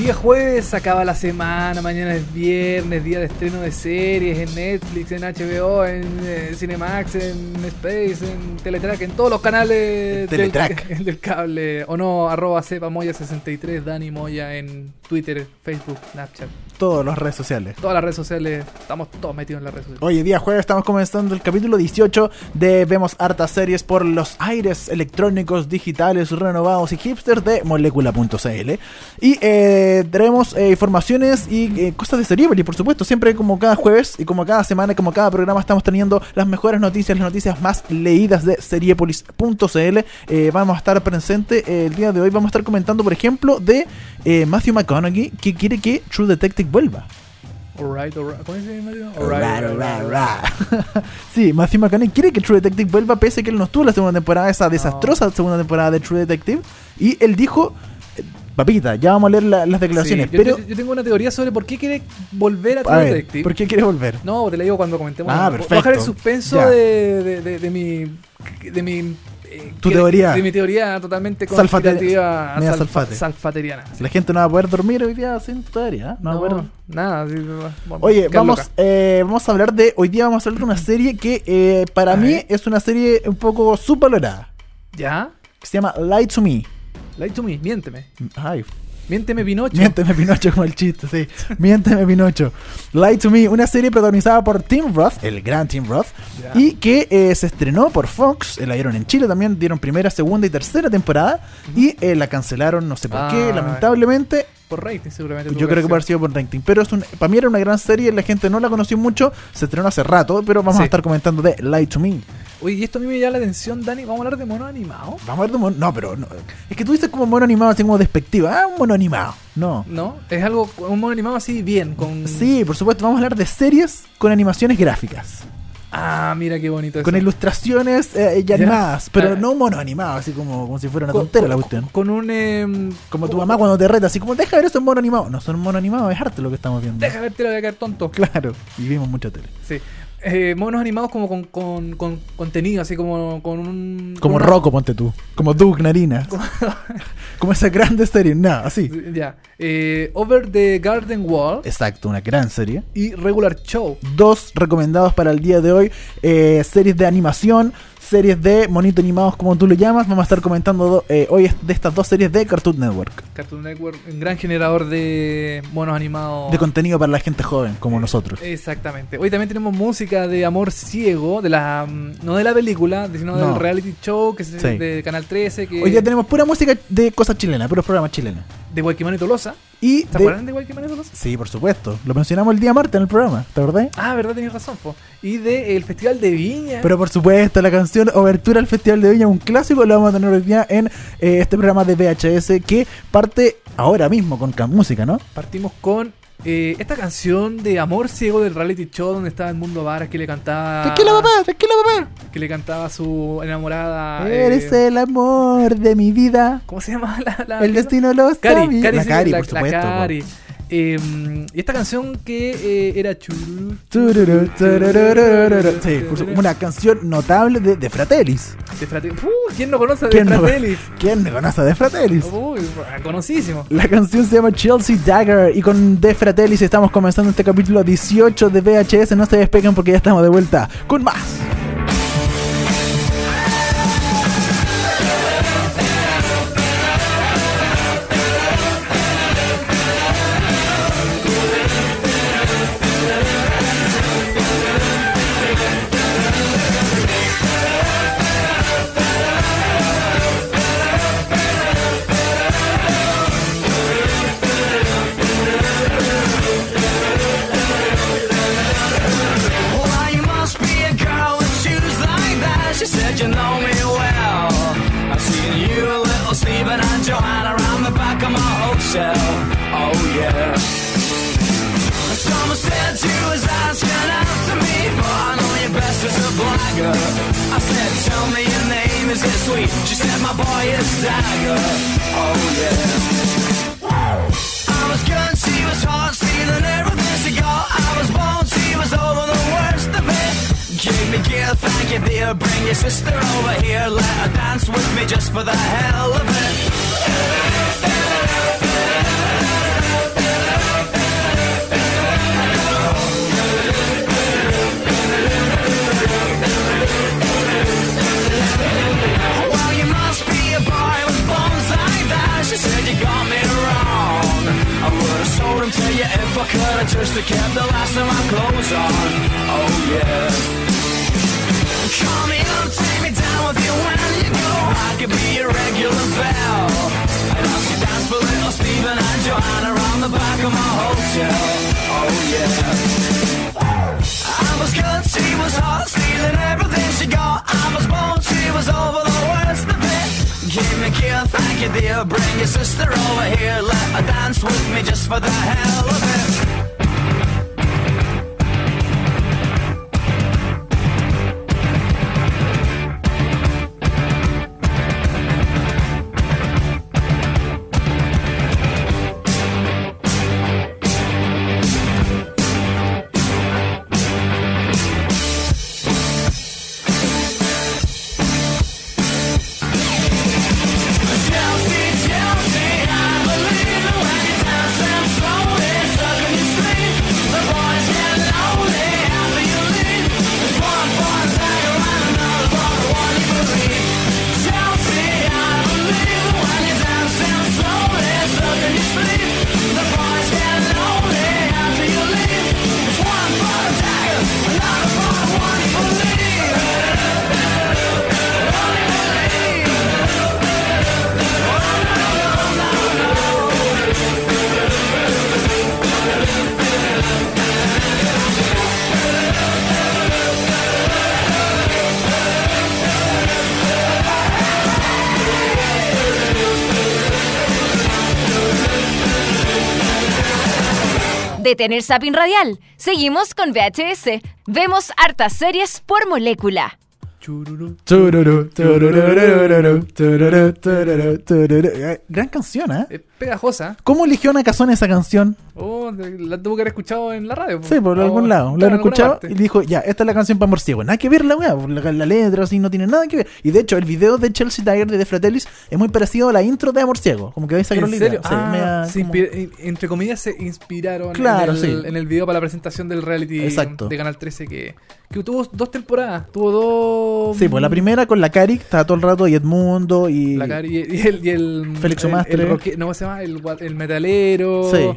Día jueves acaba la semana, mañana es viernes, día de estreno de series en Netflix, en HBO, en eh, Cinemax, en Space, en Teletrack, en todos los canales Teletrack. Del, del cable. O no, arroba cepa moya63, Dani Moya en Twitter, Facebook, Snapchat. Todas las redes sociales. Todas las redes sociales, estamos todos metidos en las redes sociales. Hoy día jueves estamos comenzando el capítulo 18 de Vemos hartas series por los aires electrónicos, digitales, renovados y hipsters de molecula.cl. Y eh, traemos eh, informaciones y eh, cosas de Serieboli, por supuesto. Siempre como cada jueves y como cada semana, como cada programa, estamos teniendo las mejores noticias, las noticias más leídas de seriepolis.cl. Eh, vamos a estar presentes eh, el día de hoy. Vamos a estar comentando, por ejemplo, de eh, Matthew McConaughey que quiere que True Detective vuelva. Alright, alright. ¿Cómo dice Mario? Alright, alright, alright. sí, Matthew McConaughey quiere que True Detective vuelva pese a que él no estuvo la segunda temporada, esa desastrosa segunda temporada de True Detective. Y él dijo, eh, papita, ya vamos a leer la- las declaraciones, Sí, yo, pero... yo- yo tengo una teoría sobre por qué quiere volver a a True ver, Detective. ¿por qué quiere volver? No, te la digo cuando comentemos. Ah, a perfecto. bajar el suspenso de, de, de, de mi. De mi eh, Tu teoría. De mi teoría totalmente Salfate- conspirativa. media salfa- salfate. salfateriana. La gente no va a poder dormir hoy día sin teoría, ¿eh? No, va a No, poder- nada. sí, bueno, Oye, vamos, eh, vamos a hablar de. Hoy día vamos a hablar de una serie que eh, para A mí ver. es una serie un poco subvalorada. ¿Ya? Que se llama Lie to Me. Lie to me, miénteme. Ay, Miénteme, Pinocho. Miénteme Pinocho como el chiste, sí. Miénteme Pinocho. Lie to Me, una serie protagonizada por Tim Roth, el gran Tim Roth, y que eh, se estrenó por Fox, eh, la dieron en Chile también, dieron primera, segunda y tercera temporada, y eh, la cancelaron, no sé por qué, Ah. lamentablemente. Por rating, seguramente. Yo creo que haber sido por rating, pero es un, para mí era una gran serie, la gente no la conoció mucho, se estrenó hace rato, pero vamos Sí. a estar comentando de Lie to Me. Oye, y esto a mí me llama la atención, Dani. Vamos a hablar de mono animado. Vamos a ver de mono, no, pero no, es que tú dices como mono animado, así como despectiva, ah, un mono animado, no. ¿No? Es algo, un mono animado así bien. Con... Sí, por supuesto, vamos a hablar de series con animaciones gráficas. Ah, mira qué bonito eso. Con ilustraciones eh, y Ya. animadas, pero Ah. no mono animado, así como, como si fuera una Con- tontera la cuestión. Con un. em, Como tu mamá cuando te reta, así como, deja ver eso en mono animado. No son mono animado, es arte lo que estamos viendo. Deja verte, lo voy a caer tonto. Claro, y vimos mucha tele. Sí. Eh, monos animados como con, con, con contenido, así como con un... Como una- Rocco, ponte tú. Como Doug Narinas. como esa grande serie, nada, así. Ya. Eh, Over the Garden Wall Exacto, una gran serie. y Regular Show. Dos recomendados para el día de hoy. eh, series de animación, series de monito animados, como tú lo llamas. Vamos a estar comentando do- eh, hoy de estas dos series de Cartoon Network. Cartoon Network, un gran generador de monos animados. De contenido para la gente joven, como nosotros. Exactamente. Hoy también tenemos música de Amor Ciego, de la mm, no de la película, sino No. del reality show que es Sí. de Canal 13, que Hoy día tenemos pura música de cosas chilenas, puros programas chilenos. de Guayquimán y Tolosa. Y ¿Se de- acuerdan de y Tolosa? Sí, por supuesto. Lo mencionamos el día martes en el programa, ¿te acordás? Ah, verdad, tenías razón, po. Y de el Festival de Viña. Pero por supuesto, la canción Obertura al Festival de Viña, un clásico, lo vamos a tener hoy día en eh, este programa de VHS que parte ahora mismo con ca- música, ¿no? Partimos con eh, esta canción de Amor Ciego del reality show donde estaba el mundo Varas que le cantaba. Tranquila, papá, tranquila, papá. Que le cantaba a su enamorada. eh, Eres el amor de mi vida. ¿Cómo se llama la, la- El destino lo Cari, sabía. Cari, La Cari, la- por la supuesto. po. Cari. Eh, y esta canción que eh, era turururururu. Sí, por supuesto, una canción notable de, de Fratellis. de Fratelli. Uh, ¿Quién no conoce de ¿Quién no- Fratelli? ¿Quién me conoce de Fratellis? Uy, conocidísimo. La canción se llama Chelsea Dagger y con The Fratellis estamos comenzando este capítulo 18 de VHS. No se despeguen porque ya estamos de vuelta con más. Is it sweet? She said, my boy is Dagger. Oh yeah. I was good, she was hot, stealing everything she got. I was born, she was over the worst of it. Give me gear, thank you dear. Bring your sister over here, let her dance with me just for the hell of it. Detener Zapping Radial. Seguimos con VHS. Vemos hartas series por molécula. Chururu. Eh, Gran canción, ¿eh? Es pegajosa. ¿Cómo eligió Nakazone esa canción? Oh, la tuvo que haber escuchado en la radio. Sí, por algún lado. claro, Lo han escuchado y dijo, ya, esta es la canción para Morciego. Nada que ver la weá, la, la letra así no tiene nada que ver. Y de hecho, el video de Chelsea Tiger de The Fratellis es muy parecido a la intro de Amorciego. Como que ahí sacaron ¿En la serio? Sí, Ah, se como- in- entre comillas se inspiraron Claro, en, el, sí. en el video para la presentación del reality Exacto. de Canal 13 que, que tuvo dos temporadas. Tuvo dos... Sí, pues la primera con la Cari, estaba todo el rato, y Edmundo, y... La Cari y y el, y el Félix el- Sumastre. el roque- no, ¿cómo se llama? El, el metalero. Sí.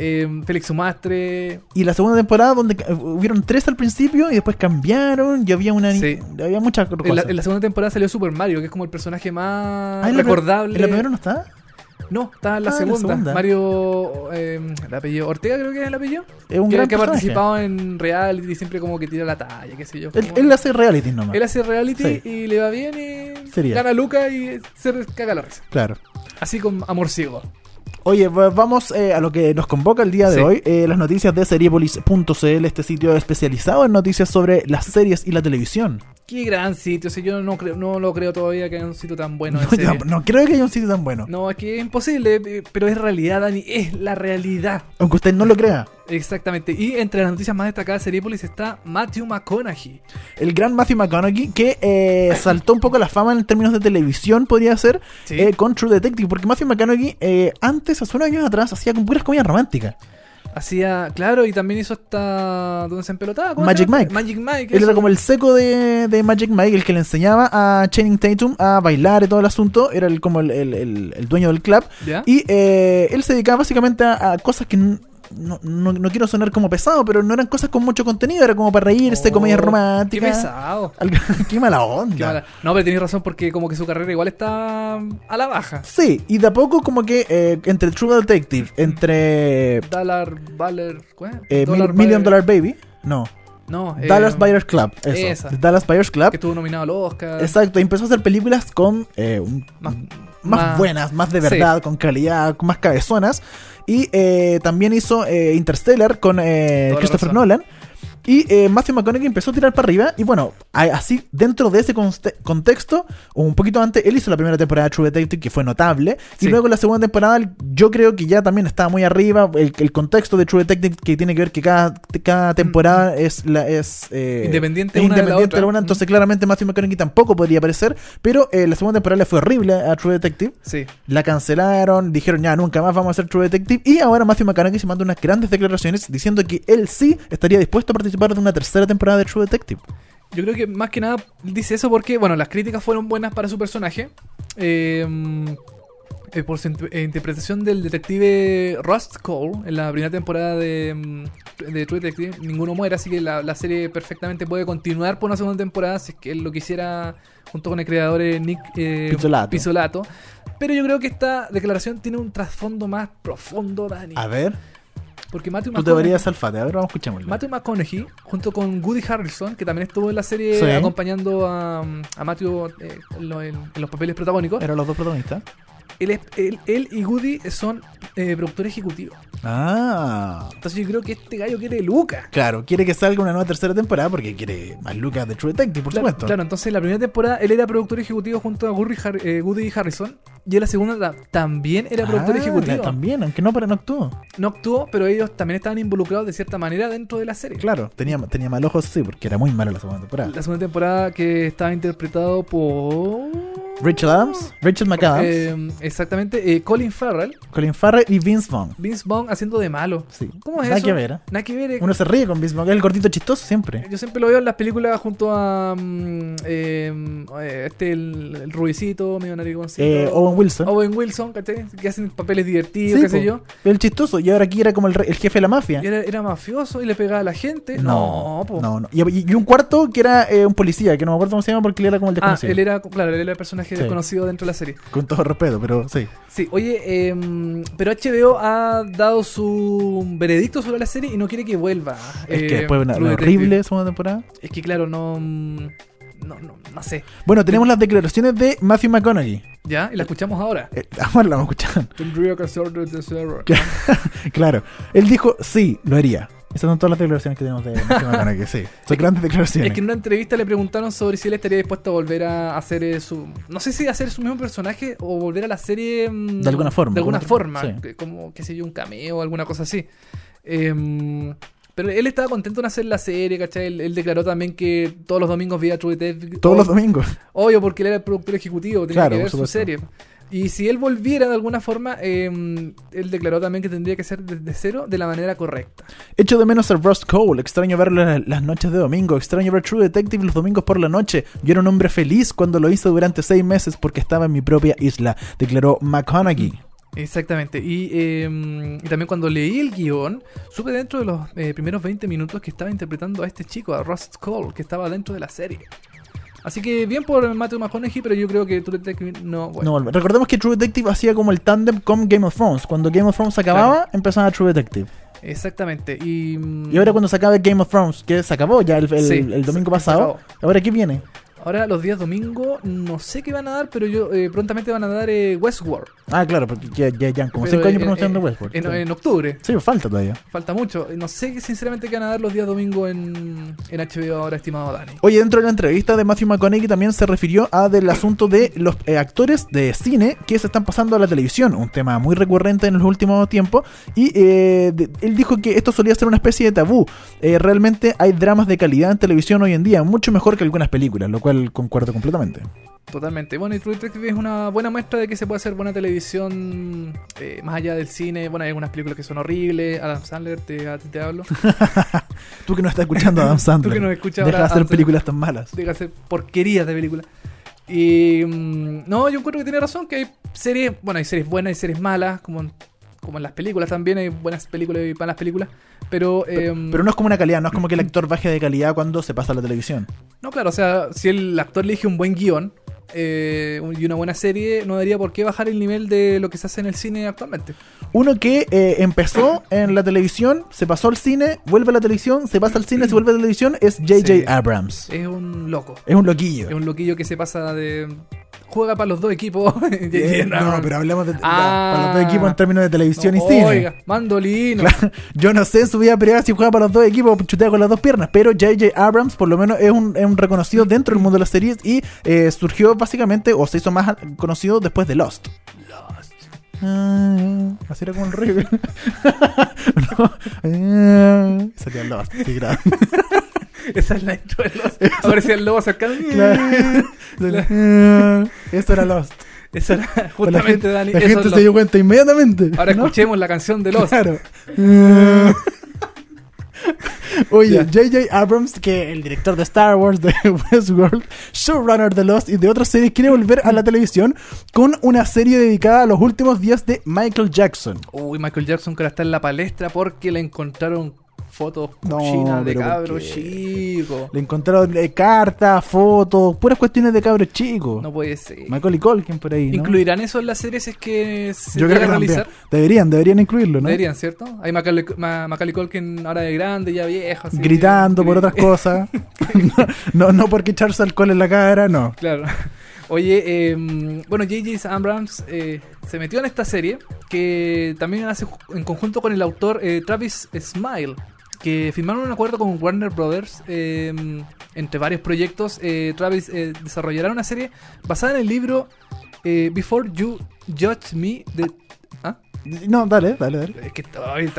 eh, Félix Sumastre. Y la segunda temporada donde hubieron tres al principio y después cambiaron y había una... Sí. Había muchas cosas. En la, en la segunda temporada salió Super Mario, que es como el personaje más Ah, ¿en la recordable. ¿En la primera no está? No, está en la, Ah, la segunda. Mario, eh, el apellido Ortega creo que es el apellido. Es un que, gran que ha participado en reality, siempre como que tira la talla, qué sé yo. Él, hace reality nomás. él hace reality Sí. y le va bien y Sería. gana Luca y se caga la risa. Claro. Así con Amor Ciego. Oye, va- vamos eh, a lo que nos convoca el día de Sí. hoy, eh, las noticias de seriepolis.cl, este sitio especializado en noticias sobre las series y la televisión. Qué gran sitio, o sea, yo no, creo, no lo creo todavía que haya un sitio tan bueno en No, serio. no, creo que haya un sitio tan bueno. No, es que es imposible, eh, pero es realidad, Dani, es la realidad. Aunque usted no lo crea. Exactamente. Y entre las noticias más destacadas de Seriepolis está Matthew McConaughey. El gran Matthew McConaughey, que eh, saltó un poco la fama en términos de televisión, podría ser, Sí. eh, con True Detective. Porque Matthew McConaughey, eh, antes, hace unos años atrás, hacía con puras comedias románticas. Hacía, claro, y también hizo esta. ¿Dónde se empelotaba? ¿Cómo Magic se? Mike. Magic Mike. Él eso. era como el seco de, de Magic Mike, el que le enseñaba a Channing Tatum a bailar y todo el asunto. Era el, como el, el- dueño del club. ¿Ya? Y eh, él se dedicaba básicamente a, a cosas que no, no- no quiero sonar como pesado, pero no eran cosas con mucho contenido. Era como para reírse, Oh, comedia Qué romántica. pesado. Algo- qué mala onda. Qué mala- No, pero tenés razón porque como que su carrera igual está a la baja. Sí, y de a poco como que eh, entre True Detective, entre Dollar, eh, Dollar Mil- Million Dollar Baby, no, No, eh, Dallas Buyers Club. Eso. esa. Dallas Buyers Club. Que estuvo nominado al Oscar. Exacto, y empezó a hacer películas con eh, un- Más- más, buenas, más de sí. verdad, con calidad, con más cabezonas. Y eh, también hizo eh, Interstellar con eh, Christopher. Nolan. Y eh, Matthew McConaughey empezó a tirar para arriba. Y bueno, así, dentro de ese contexto, un poquito antes, él hizo la primera temporada de True Detective, que fue notable. Y luego la segunda temporada, yo creo que ya también estaba muy arriba. El, el contexto de True Detective, que tiene que ver que cada, cada temporada es la es eh, Mm. Independiente es una de la independiente. Entonces, claramente, Matthew McConaughey tampoco podría aparecer. Pero eh, la segunda temporada le fue horrible a True Detective. Sí. La cancelaron, dijeron ya nunca más vamos a hacer True Detective. Y ahora Matthew McConaughey se manda unas grandes declaraciones diciendo que él sí estaría dispuesto a participar de una tercera temporada de True Detective. Yo creo que más que nada dice eso porque, bueno, las críticas fueron buenas para su personaje. Eh, eh, por su eh, interpretación del detective Rust Cole en la primera temporada de, de True Detective, ninguno muere, así que la, la serie perfectamente puede continuar por una segunda temporada si es que él lo quisiera junto con el creador eh, Nick eh, Pizzolato. Pizzolato. Pero yo creo que esta declaración tiene un trasfondo más profundo, Dani. A ver, Porque Matthew tú verías alfate. A ver, vamos a escucharlo. Matthew McConaughey, junto con Woody Harrelson, que también estuvo en la serie Sí. acompañando a, a Matthew eh, en, lo- en- en los papeles protagónicos, Eran los dos protagonistas. Él, es- él- él y Woody son eh, productores ejecutivos. Ah, Entonces yo creo que este gallo quiere Luca. claro, quiere que salga una nueva tercera temporada porque quiere más lucas de True Detective, por Claro, supuesto. claro, entonces la primera temporada él era productor ejecutivo junto a Woody, Har- eh, Woody Harrison. Y en la segunda ta- también era productor Ah, ejecutivo. También, aunque no, para no actuó. No actuó, pero ellos también estaban involucrados de cierta manera dentro de la serie. Claro, tenía, tenía mal ojos, sí, porque era muy mala la segunda temporada. La segunda temporada que estaba interpretado por... Rachel Adams, Rachel McAdams, Eh, exactamente, eh, Colin Farrell, Colin Farrell y Vince Vaughn. Vince Vaughn haciendo de malo. Sí. ¿Cómo es Nada eso? que ver, ¿eh? Nada que ver. eh. Uno se ríe con Vince Vaughn, es el gordito chistoso siempre. Yo siempre lo veo en las películas junto a eh, este el, el rubicito, medio narigoncito. Owen Wilson. Owen Wilson, ¿cachai? Que hacen papeles divertidos, Sí, qué sé yo. El chistoso, y ahora aquí era como el, el jefe de la mafia. Y era, era mafioso y le pegaba a la gente. No, po. no, no. Y, y un cuarto que era un policía, que no me acuerdo cómo se llama porque él era como el Ah, desconocido. él era, claro, él era el personaje Sí. desconocido dentro de la serie. Con todo respeto, pero sí. Sí, oye, eh, pero HBO ha dado su veredicto sobre la serie y no quiere que vuelva. Es eh, que después de una, una horrible segunda temporada. Es que claro, no, mm, no, no, no sé. Bueno, tenemos las declaraciones de Matthew McConaughey. ¿Ya? Y la escuchamos ahora. Eh, ahora la vamos a escuchar. Tendría que hacer desde cero. claro. Él dijo, sí, lo haría. Esas son todas las declaraciones que tenemos de McConaughey, sí. Son grandes declaraciones. Es que en una entrevista le preguntaron sobre si él estaría dispuesto a volver a hacer eh, su. No sé si hacer su mismo personaje o volver a la serie. mm, De alguna forma, De alguna forma. sí. que- Como, qué sé yo, un cameo o alguna cosa así. Em, pero él estaba contento en hacer la serie, ¿cachai? Él, él declaró también que todos los domingos veía True Detective. Todos los domingos. Obvio, porque él era el productor ejecutivo, tenía Claro, que ver su serie. Y si él volviera de alguna forma, em, él declaró también que tendría que ser desde cero de la manera correcta. Echo de menos a Rust Cole. Extraño verlo en las noches de domingo. Extraño ver True Detective los domingos por la noche. Yo era un hombre feliz cuando lo hice durante seis meses porque estaba en mi propia isla, declaró McConaughey. Exactamente. Y, eh, y también cuando leí el guion, supe dentro de los eh, primeros 20 minutos que estaba interpretando a este chico, a Rust Cole, que estaba dentro de la serie. Así que bien por Matthew McConaughey, pero yo creo que True Detective no... bueno. No. Recordemos que True Detective hacía como el tándem con Game of Thrones. Cuando Game of Thrones acababa, empezaba True Detective. Exactamente. Y, mm, Y ahora cuando se acabe Game of Thrones, que se acabó ya el, el- Sí, el domingo pasado, ahora ¿qué viene? Ahora los días domingo, no sé qué van a dar, pero yo eh, prontamente van a dar eh, Westworld. Ah, claro, porque ya, ya, ya como Pero, cinco años eh, pronunciando eh, Westworld. En, octubre. Sí, falta todavía. Falta mucho. No sé sinceramente qué van a dar los días domingo en, en HBO ahora, estimado Dani. Oye, dentro de la entrevista de Matthew McConaughey también se refirió a del asunto de los eh, actores de cine que se están pasando a la televisión, un tema muy recurrente en los últimos tiempos, y eh, de- él dijo que esto solía ser una especie de tabú. Eh, realmente hay dramas de calidad en televisión hoy en día, mucho mejor que algunas películas, lo cual concuerdo completamente. Totalmente. Bueno, y True Detective es una buena muestra de que se puede hacer buena televisión eh, más allá del cine. Bueno, hay algunas películas que son horribles. Adam Sandler, te, te hablo. Tú que no estás escuchando a Adam Sandler, Tú que nos escuchas deja de hacer películas tan malas. Deja de hacer porquerías de películas. Y mm, no, yo encuentro que tiene razón que hay series, bueno, hay series buenas y series malas, como en, como en las películas también, hay buenas películas y malas películas. Pero, em, Pero no es como una calidad, no es como que el actor baje de calidad cuando se pasa a la televisión. No, claro, o sea, si el actor elige un buen guion, eh, y una buena serie, no debería por qué bajar el nivel de lo que se hace en el cine actualmente. Uno que eh, empezó en la televisión, se pasó al cine, vuelve a la televisión, se pasa al cine, se vuelve a la televisión, es J.J. Sí. Abrams. Es un loco. Es un loquillo. Es un loquillo que se pasa de. Juega para los dos equipos. Eh, no, pero hablamos de Ah. para los dos equipos en términos de televisión y cine. Oiga, mandolino. Yo no sé en su vida privada si juega para los dos equipos, chutea con las dos piernas, pero J.J. Abrams por lo menos es un, es un reconocido dentro del mundo de las series y eh, surgió básicamente, o se hizo más conocido después de Lost. Ah, así era como el rey. no. ah, salía Lost, sí, claro. Esa es la intro de los. Aparecía el lobo cercano. Claro. Eso era Lost. Esa era La justamente, gente, Dani. la eso gente se dio cuenta inmediatamente. Ahora ¿no? escuchemos la canción de los. Claro. Oye. J.J. Abrams, que el director de Star Wars, de Westworld, showrunner de Lost y de otras series, quiere volver a la televisión con una serie dedicada a los últimos días de Michael Jackson. Uy, Michael Jackson que ahora está en la palestra porque le encontraron fotos No, cochinas de pero ¿por cabros chicos. Le encontraron eh, cartas, fotos, puras cuestiones de cabros chicos. No puede ser. Michael y Colkin por ahí. ¿no? ¿Incluirán eso en las series es que se Yo creo que también. realizar? Deberían, deberían incluirlo, ¿no? Deberían, ¿cierto? Hay Macaulay, Ma- Macaulay Culkin ahora de grande, ya viejo. así, Gritando por otras cosas. no, no, no porque echarse alcohol en la cara, no. Claro. Oye, eh, bueno, J.J. Abrams eh, se metió en esta serie que también hace en conjunto con el autor eh, Travis Smile, que firmaron un acuerdo con Warner Brothers eh, entre varios proyectos. Eh, Travis eh, desarrollará una serie basada en el libro eh, Before You Judge Me de... No, dale, dale, dale. Es que Be-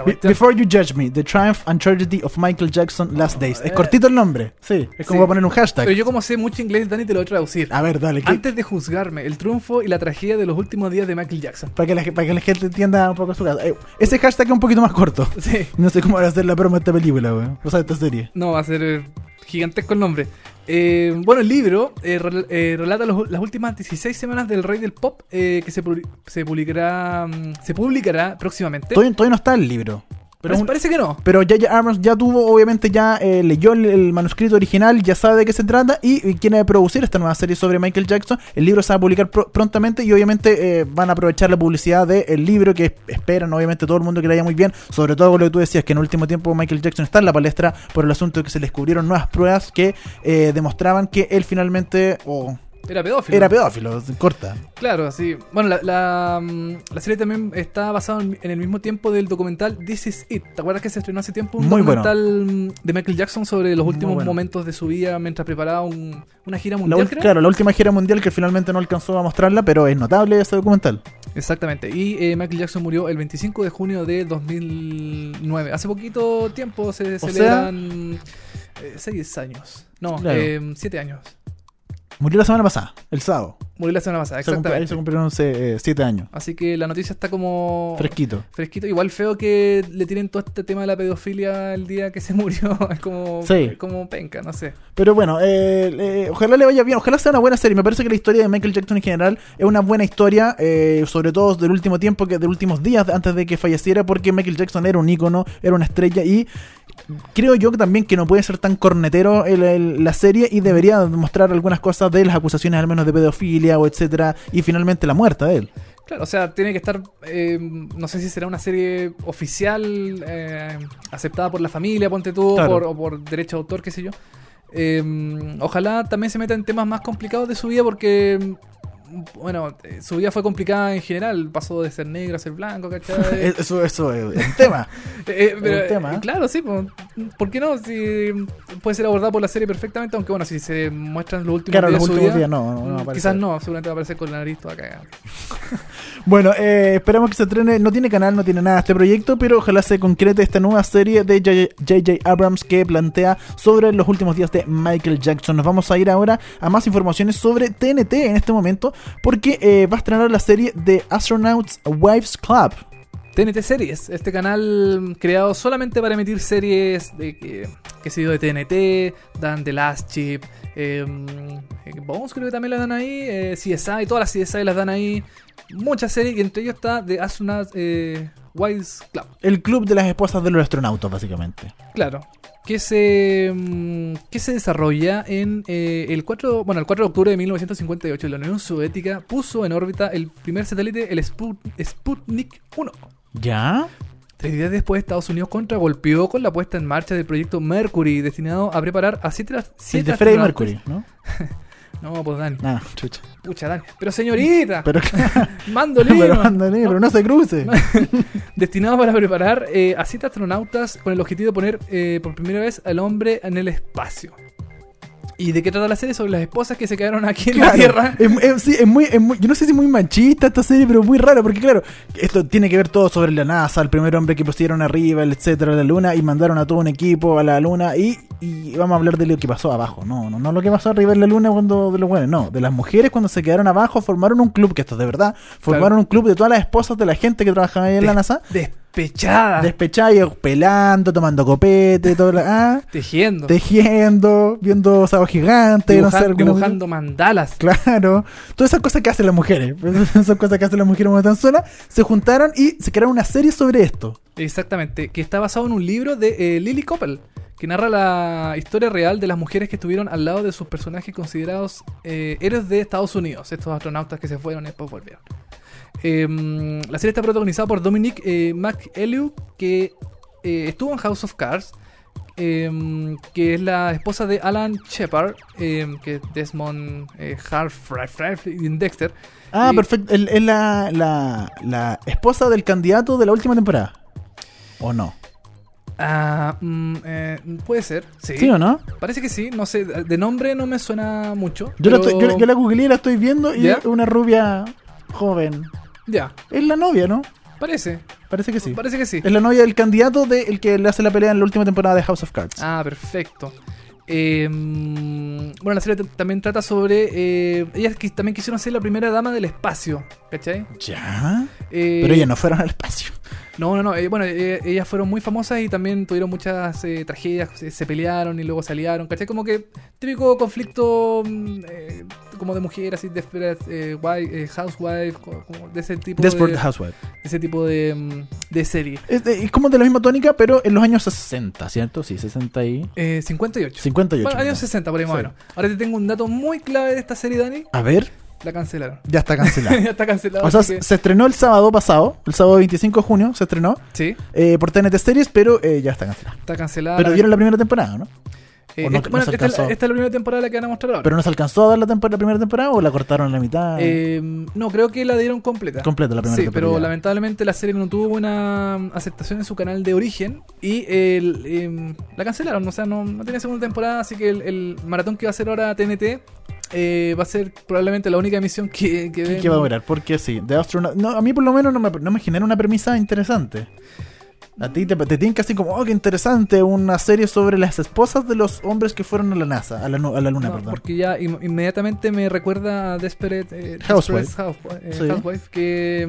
cuestión- Before You Judge Me, The Triumph and Tragedy of Michael Jackson Last Days. Es cortito el nombre. Sí, es como Sí. poner un hashtag. Pero yo como sé mucho inglés, Dani, te lo voy a traducir. A ver, dale. ¿qué- Antes de juzgarme, el triunfo y la tragedia de los últimos días de Michael Jackson. Para que, la, para que la gente entienda un poco su caso. Eh, ese hashtag es un poquito más corto. Sí. No sé cómo va a hacer la broma de esta película, weón. O sea, de esta serie. No, va a ser eh, gigantesco el nombre. Eh, bueno, el libro eh, eh, relata las últimas 16 semanas del rey del pop eh, que se, se publicará mm, se publicará próximamente. Todavía, todavía no está el libro. Pero, un- parece que no. pero J.J. Abrams ya tuvo, obviamente, ya eh, leyó el, el manuscrito original, ya sabe de qué se trata y, y quiere producir esta nueva serie sobre Michael Jackson. El libro se va a publicar pro- prontamente y obviamente eh, van a aprovechar la publicidad del libro que esperan, obviamente, todo el mundo que le vaya muy bien. Sobre todo con lo que tú decías, que en el último tiempo Michael Jackson está en la palestra por el asunto de que se descubrieron nuevas pruebas que eh, demostraban que él finalmente oh, Era pedófilo. era pedófilo. Corta. Claro, sí. Bueno, la, la, mm, la serie también está basada en, en el mismo tiempo del documental This Is It. ¿Te acuerdas que se estrenó hace tiempo un Muy documental mm, de Michael Jackson sobre los últimos bueno. momentos de su vida mientras preparaba un- una gira La mundial? creo? claro, la última gira mundial que finalmente no alcanzó a mostrarla, pero es notable ese documental. Exactamente. Y eh, Michael Jackson murió el 25 de junio de 2009. Hace poquito tiempo se celebran eh, seis años. No, Claro. eh, siete años. Murió la semana pasada, el sábado. Murió la semana pasada, Se, exactamente. se cumplieron eh, siete años. Así que la noticia está como Fresquito. fresquito. Igual feo que le tienen todo este tema de la pedofilia el día que se murió. Es como, Sí. es como penca, no sé. Pero bueno, eh, eh, ojalá le vaya bien, ojalá sea una buena serie. Me parece que la historia de Michael Jackson en general es una buena historia, eh, sobre todo del último tiempo, que de los últimos días antes de que falleciera, porque Michael Jackson era un ícono, era una estrella y creo yo que también que no puede ser tan cornetero el- el- la serie y debería mostrar algunas cosas de las acusaciones al menos de pedofilia o etcétera y finalmente la muerte de él. Claro, o sea, tiene que estar, eh, no sé si será una serie oficial, eh, aceptada por la familia, ponte tú, Claro. por- o por derecho de autor, qué sé yo. Eh, ojalá también se meta en temas más complicados de su vida porque, bueno, eh, su vida fue complicada en general. Pasó de ser negro a ser blanco, ¿cachai? Eso, eso es un tema. Eh, pero, un tema, eh. Claro, sí, po. ¿por qué no? Si puede ser abordado por la serie perfectamente, aunque bueno, si se muestran los últimos Claro, días los de su últimos vida, días no, no, no va a aparecer. quizás no, seguramente va a aparecer con la nariz toda cagada. Bueno, eh, esperamos que se estrene. No tiene canal, no tiene nada este proyecto, pero ojalá se concrete esta nueva serie de J.J. Abrams que plantea sobre los últimos días de Michael Jackson. Nos vamos a ir ahora a más informaciones sobre TNT en este momento, porque eh, va a estrenar la serie de Astronauts Wives Club. TNT Series, este canal creado solamente para emitir series de que, que se dio de TNT, dan The Last Chip, eh, eh, Bones creo que también la dan ahí, eh, CSI, todas las CSI las dan ahí, muchas series y entre ellos está The Astronauts eh, Wives Club. El club de las esposas de los astronautas, básicamente. Claro. Que se, mm, que se desarrolla en eh, el 4, bueno, el 4 de octubre de 1958. La Unión Soviética puso en órbita el primer satélite, el Sput- Sputnik 1. ¿Ya? Tres días después, Estados Unidos contragolpeó con la puesta en marcha del proyecto Mercury, destinado a preparar a siete, El siete de Freddie Mercury, ¿no? No, pues Dani. Nada, chucha. Pucha, Dani. Pero señorita, Pero, mando pero, negro, no se cruce. Destinado para preparar eh, a siete astronautas con el objetivo de poner eh, por primera vez al hombre en el espacio. ¿Y de qué trata la serie? Sobre las esposas que se quedaron aquí en la Tierra. Es, es- sí, es muy, es muy- yo no sé si es muy machista esta serie, pero muy rara, porque claro, esto tiene que ver todo sobre la NASA, el primer hombre que pusieron arriba, etcétera, la luna, y mandaron a todo un equipo a la luna, y, y vamos a hablar de lo que pasó abajo, no, no, no lo que pasó arriba en la luna cuando de los buenos, no, de las mujeres cuando se quedaron abajo, formaron un club, que esto es de verdad, formaron Claro. un club de todas las esposas de la gente que trabajaba ahí en la NASA, Despechada. despechadas y pelando, tomando copete, todo la, ah, tejiendo. tejiendo, viendo sábado gigante, no sé, dibujando mandalas. Claro, todas esas cosas que hacen las mujeres, esas cosas que hacen las mujeres cuando están solas, se juntaron y se crearon una serie sobre esto. Exactamente, que está basado en un libro de eh, Lily Coppel, que narra la historia real de las mujeres que estuvieron al lado de sus personajes considerados eh, héroes de Estados Unidos, estos astronautas que se fueron y después volvieron. Em, la serie está protagonizada por Dominic eh, McElhew, que eh, estuvo en House of Cards, em, que es la esposa de Alan Shepard, em, que es Desmond eh, Harf en Dexter. Ah, perfecto, es la, la, la esposa del candidato de la última temporada. ¿O no? Ah, mm, eh, puede ser, sí. ¿Sí o no? Parece que sí, no sé, de nombre no me suena mucho. Yo, la, estoy- yo, yo la googleé y la estoy viendo y una rubia joven. Ya, Es la novia, ¿no? parece, Parece que sí. parece que sí. Es la novia del candidato de el que le hace la pelea en la última temporada de House of Cards. Ah, perfecto. Eh, mm, bueno, la serie también trata sobre... eh, ellas qui- también quisieron ser la primera dama del espacio, ¿cachai? ¿Ya? Eh, Pero ellas no fueron al espacio. No, no, no. eh, bueno, eh, ellas fueron muy famosas y también tuvieron muchas eh, tragedias. Se, se pelearon y luego se aliaron. ¿Cachai? Como que típico conflicto mm, eh, como de mujer, así, desperate, eh, wife, eh, housewife, co- como de ese tipo Desperate de, Housewife. de ese tipo de, mm, de serie. Es, de- es como de la misma tónica, pero en los años 60, ¿cierto? Sí, 60 y... Eh, 58. 58. Bueno, años perdón. 60 por ahí más o menos. Ahora te tengo un dato muy clave de esta serie, Dani. A ver, La cancelaron. ya está cancelado. ya está cancelada. o sea, que- se estrenó el sábado pasado, el sábado 25 de junio se estrenó sí, eh, por TNT Series, pero eh, ya está cancelado. está cancelada. Pero la- vieron la primera temporada, ¿no? eh, o no- esta- no bueno, esta, es la- alcanzó. esta es la primera temporada que van a mostrar ahora. Pero no se alcanzó a dar la, la primera temporada o la cortaron en la mitad. Eh, no, creo que la dieron completa. Completa la primera Sí, temporada. pero lamentablemente la serie no tuvo buena aceptación en su canal de origen y el, em, la cancelaron. O sea, no, no tenía segunda temporada, así que el, el maratón que va a hacer ahora TNT eh, va a ser probablemente la única emisión que, que ¿Qué, den. qué va a durar? Porque sí, The Astronaut. No, a mí por lo menos no me, no me genera una premisa interesante. A ti te, te tienen casi como, oh, qué interesante, una serie sobre las esposas de los hombres que fueron a la NASA, a la, a la Luna, No, perdón. porque ya im- inmediatamente me recuerda a Desperate, eh, Housewife. House- eh, Sí. Housewife, que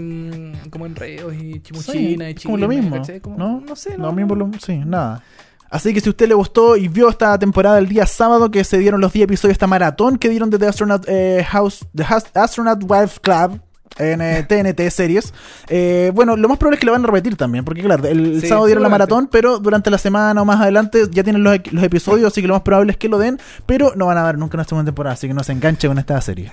mm, como enredos y chimuchina y es como lo mismo. Como- ¿no? No sé, No, mí por lo- sí, nada. Así que si a usted le gustó y vio esta temporada el día sábado que se dieron los 10 episodios, esta maratón que dieron de The Astronaut eh, House, The Astronaut Wife Club en eh, TNT series, eh, bueno, lo más probable es que lo van a repetir también, porque claro, el Sí, sábado dieron la maratón, pero durante la semana o más adelante ya tienen los, los episodios, así que lo más probable es que lo den, pero no van a ver nunca una segunda temporada, así que no se enganche con esta serie.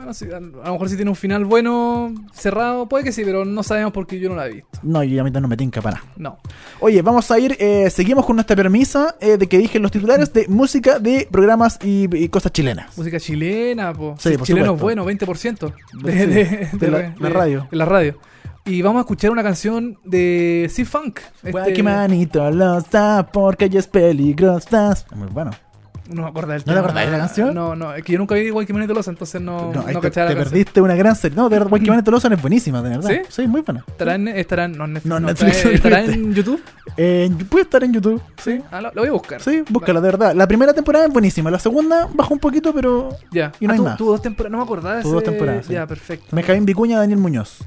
Bueno, sí, a lo mejor si tiene un final bueno, cerrado, puede que sí, pero no sabemos porque yo no la he visto. No, y a mí no me tinca para. No. Oye, vamos a ir, eh, seguimos con nuestra permisa eh, de que dije los titulares de música de programas y, y cosas chilenas. Música chilena, po. Sí, por chileno supuesto. bueno, 20% de, Sí, de- de la- la radio. de la radio. Y vamos a escuchar una canción de C-Funk. Este- manito lo está porque ya es peligrosa. Muy bueno. No me del ¿No te acordás de la canción? No, no, es que yo nunca vi Igual que Manito Losa, entonces no, No, no, te, cachaba te la canción. perdiste una gran serie. No, de verdad, Guay, Tolosa es buenísima, de verdad. ¿Sí? Sí, muy buena. ¿Estará en, estará en- no, en Netflix, No, en no, Netflix, estará, en YouTube? Eh, puede estar en YouTube. Sí. Ah, lo, lo voy a buscar. Sí, búscala, de verdad. La primera temporada es buenísima. La segunda bajó un poquito, pero. Ya. Y no Ah, hay más. tuvo dos temporadas. No me acordaba de Tuvo dos ese- temporadas, sí. Ya, perfecto. Benjamín Vicuña, Daniel Muñoz.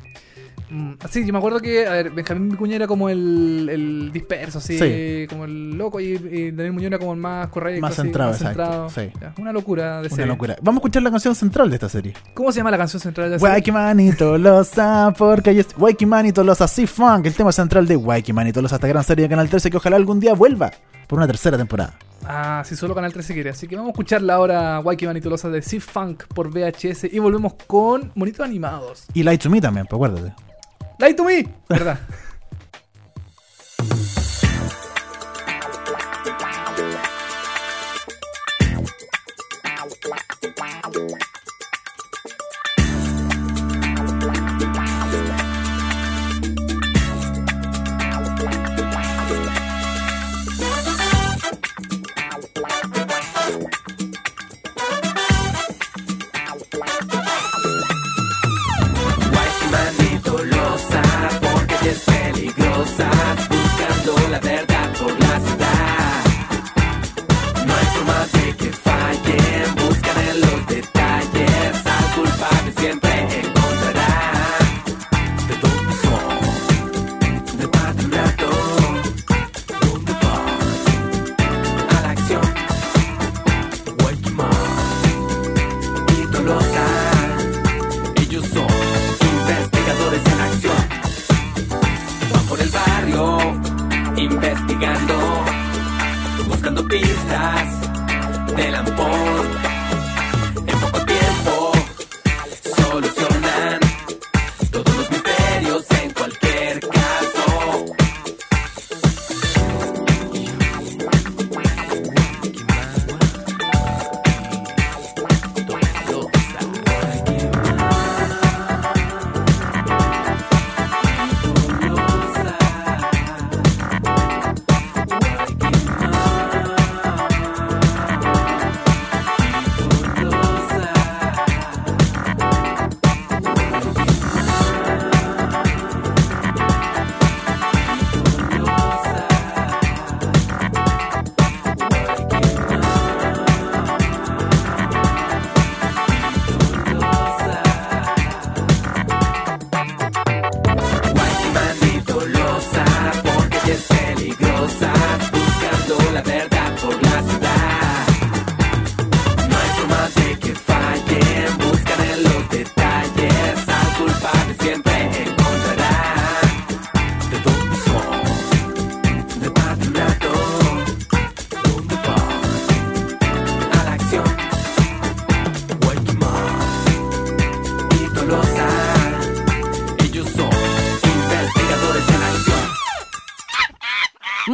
Mm, sí, yo me acuerdo que, a ver, Benjamín Vicuña era como el, el disperso, así, Sí. como el loco, y, y Daniel Muñoz era como el más correcto, Más así, centrado, más exacto, centrado. sí. Ya, una locura de Una serie. locura. Vamos a escuchar la canción central de esta serie. ¿Cómo se llama la canción central de la serie? Wacky Man Tolosa, porque ahí es Wacky Man Tolosa, sí funk, el tema central de Wacky Man Tolosa, esta gran serie de Canal 13 que ojalá algún día vuelva por una tercera temporada. Ah, sí, solo Canal 13 quiere. Así que vamos a escucharla ahora, Wacky Manitolosa de Sea Funk por VHS. Y volvemos con monitos animados. Y Light to Me también, pues acuérdate. Light to me, ¿verdad?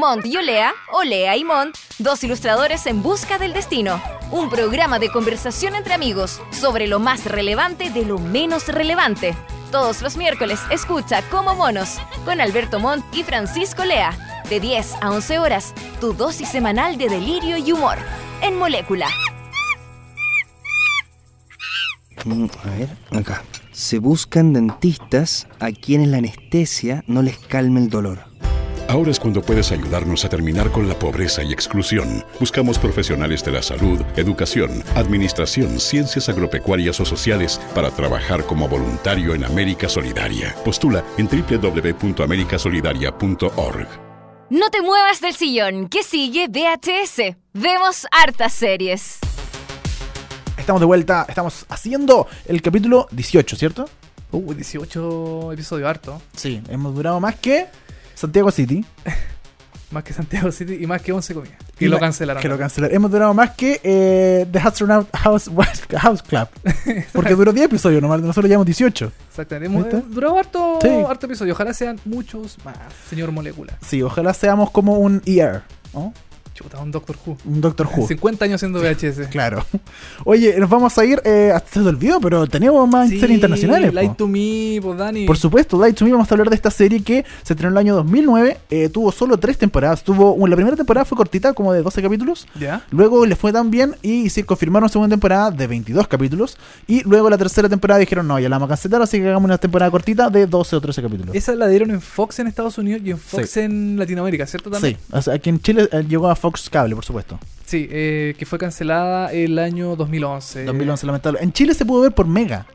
Mont y Olea, Olea y Mont, dos ilustradores en busca del destino. Un programa de conversación entre amigos sobre lo más relevante de lo menos relevante. Todos los miércoles escucha Como Monos con Alberto Montt y Francisco Lea. De 10 a 11 horas, tu dosis semanal de delirio y humor. En Molécula. Mm, A ver, acá. Se buscan dentistas a quienes la anestesia no les calme el dolor. Ahora es cuando puedes ayudarnos a terminar con la pobreza y exclusión. Buscamos profesionales de la salud, educación, administración, ciencias agropecuarias o sociales para trabajar como voluntario en América Solidaria. Postula en www.americasolidaria.org. No te muevas del sillón, que sigue VHS. Vemos hartas series. Estamos de vuelta, estamos haciendo el capítulo 18, ¿cierto? Uh, 18 episodios harto. Sí, hemos durado más que Santiago City. Más que Santiago City y más que 11 comidas. Y lo la- cancelaron. Que lo cancelaron. Hemos durado más que eh, The Astronaut House, House Club. Porque duró 10 episodios nomás, nosotros llevamos 18. Exactamente. Hemos durado harto, Sí. harto episodio. Ojalá sean muchos más, señor Molécula. Sí, ojalá seamos como un ER, ¿no? Chuta, un Doctor Who. Un Doctor Who. 50 años siendo VHS. Claro. Oye, nos vamos a ir, eh, hasta se te olvidó, pero tenemos más Sí, series internacionales. Light po. to Me, pues Dani. Por supuesto, Light to Me, vamos a hablar de esta serie que se estrenó en el año 2009, eh, tuvo solo tres temporadas, tuvo, la primera temporada fue cortita, como de 12 capítulos, ¿Ya? luego le fue tan bien y se confirmaron segunda temporada de 22 capítulos, y luego la tercera temporada dijeron, no, ya la vamos a cancelar, así que hagamos una temporada cortita de 12 o 13 capítulos. Esa la dieron en Fox en Estados Unidos y en Fox Sí. en Latinoamérica, ¿cierto? También? Sí, o sea, aquí en Chile eh, llegó a Fox Cable, por supuesto. Sí, eh, que fue cancelada el año 2011. 2011, lamentable. En Chile se pudo ver por Mega.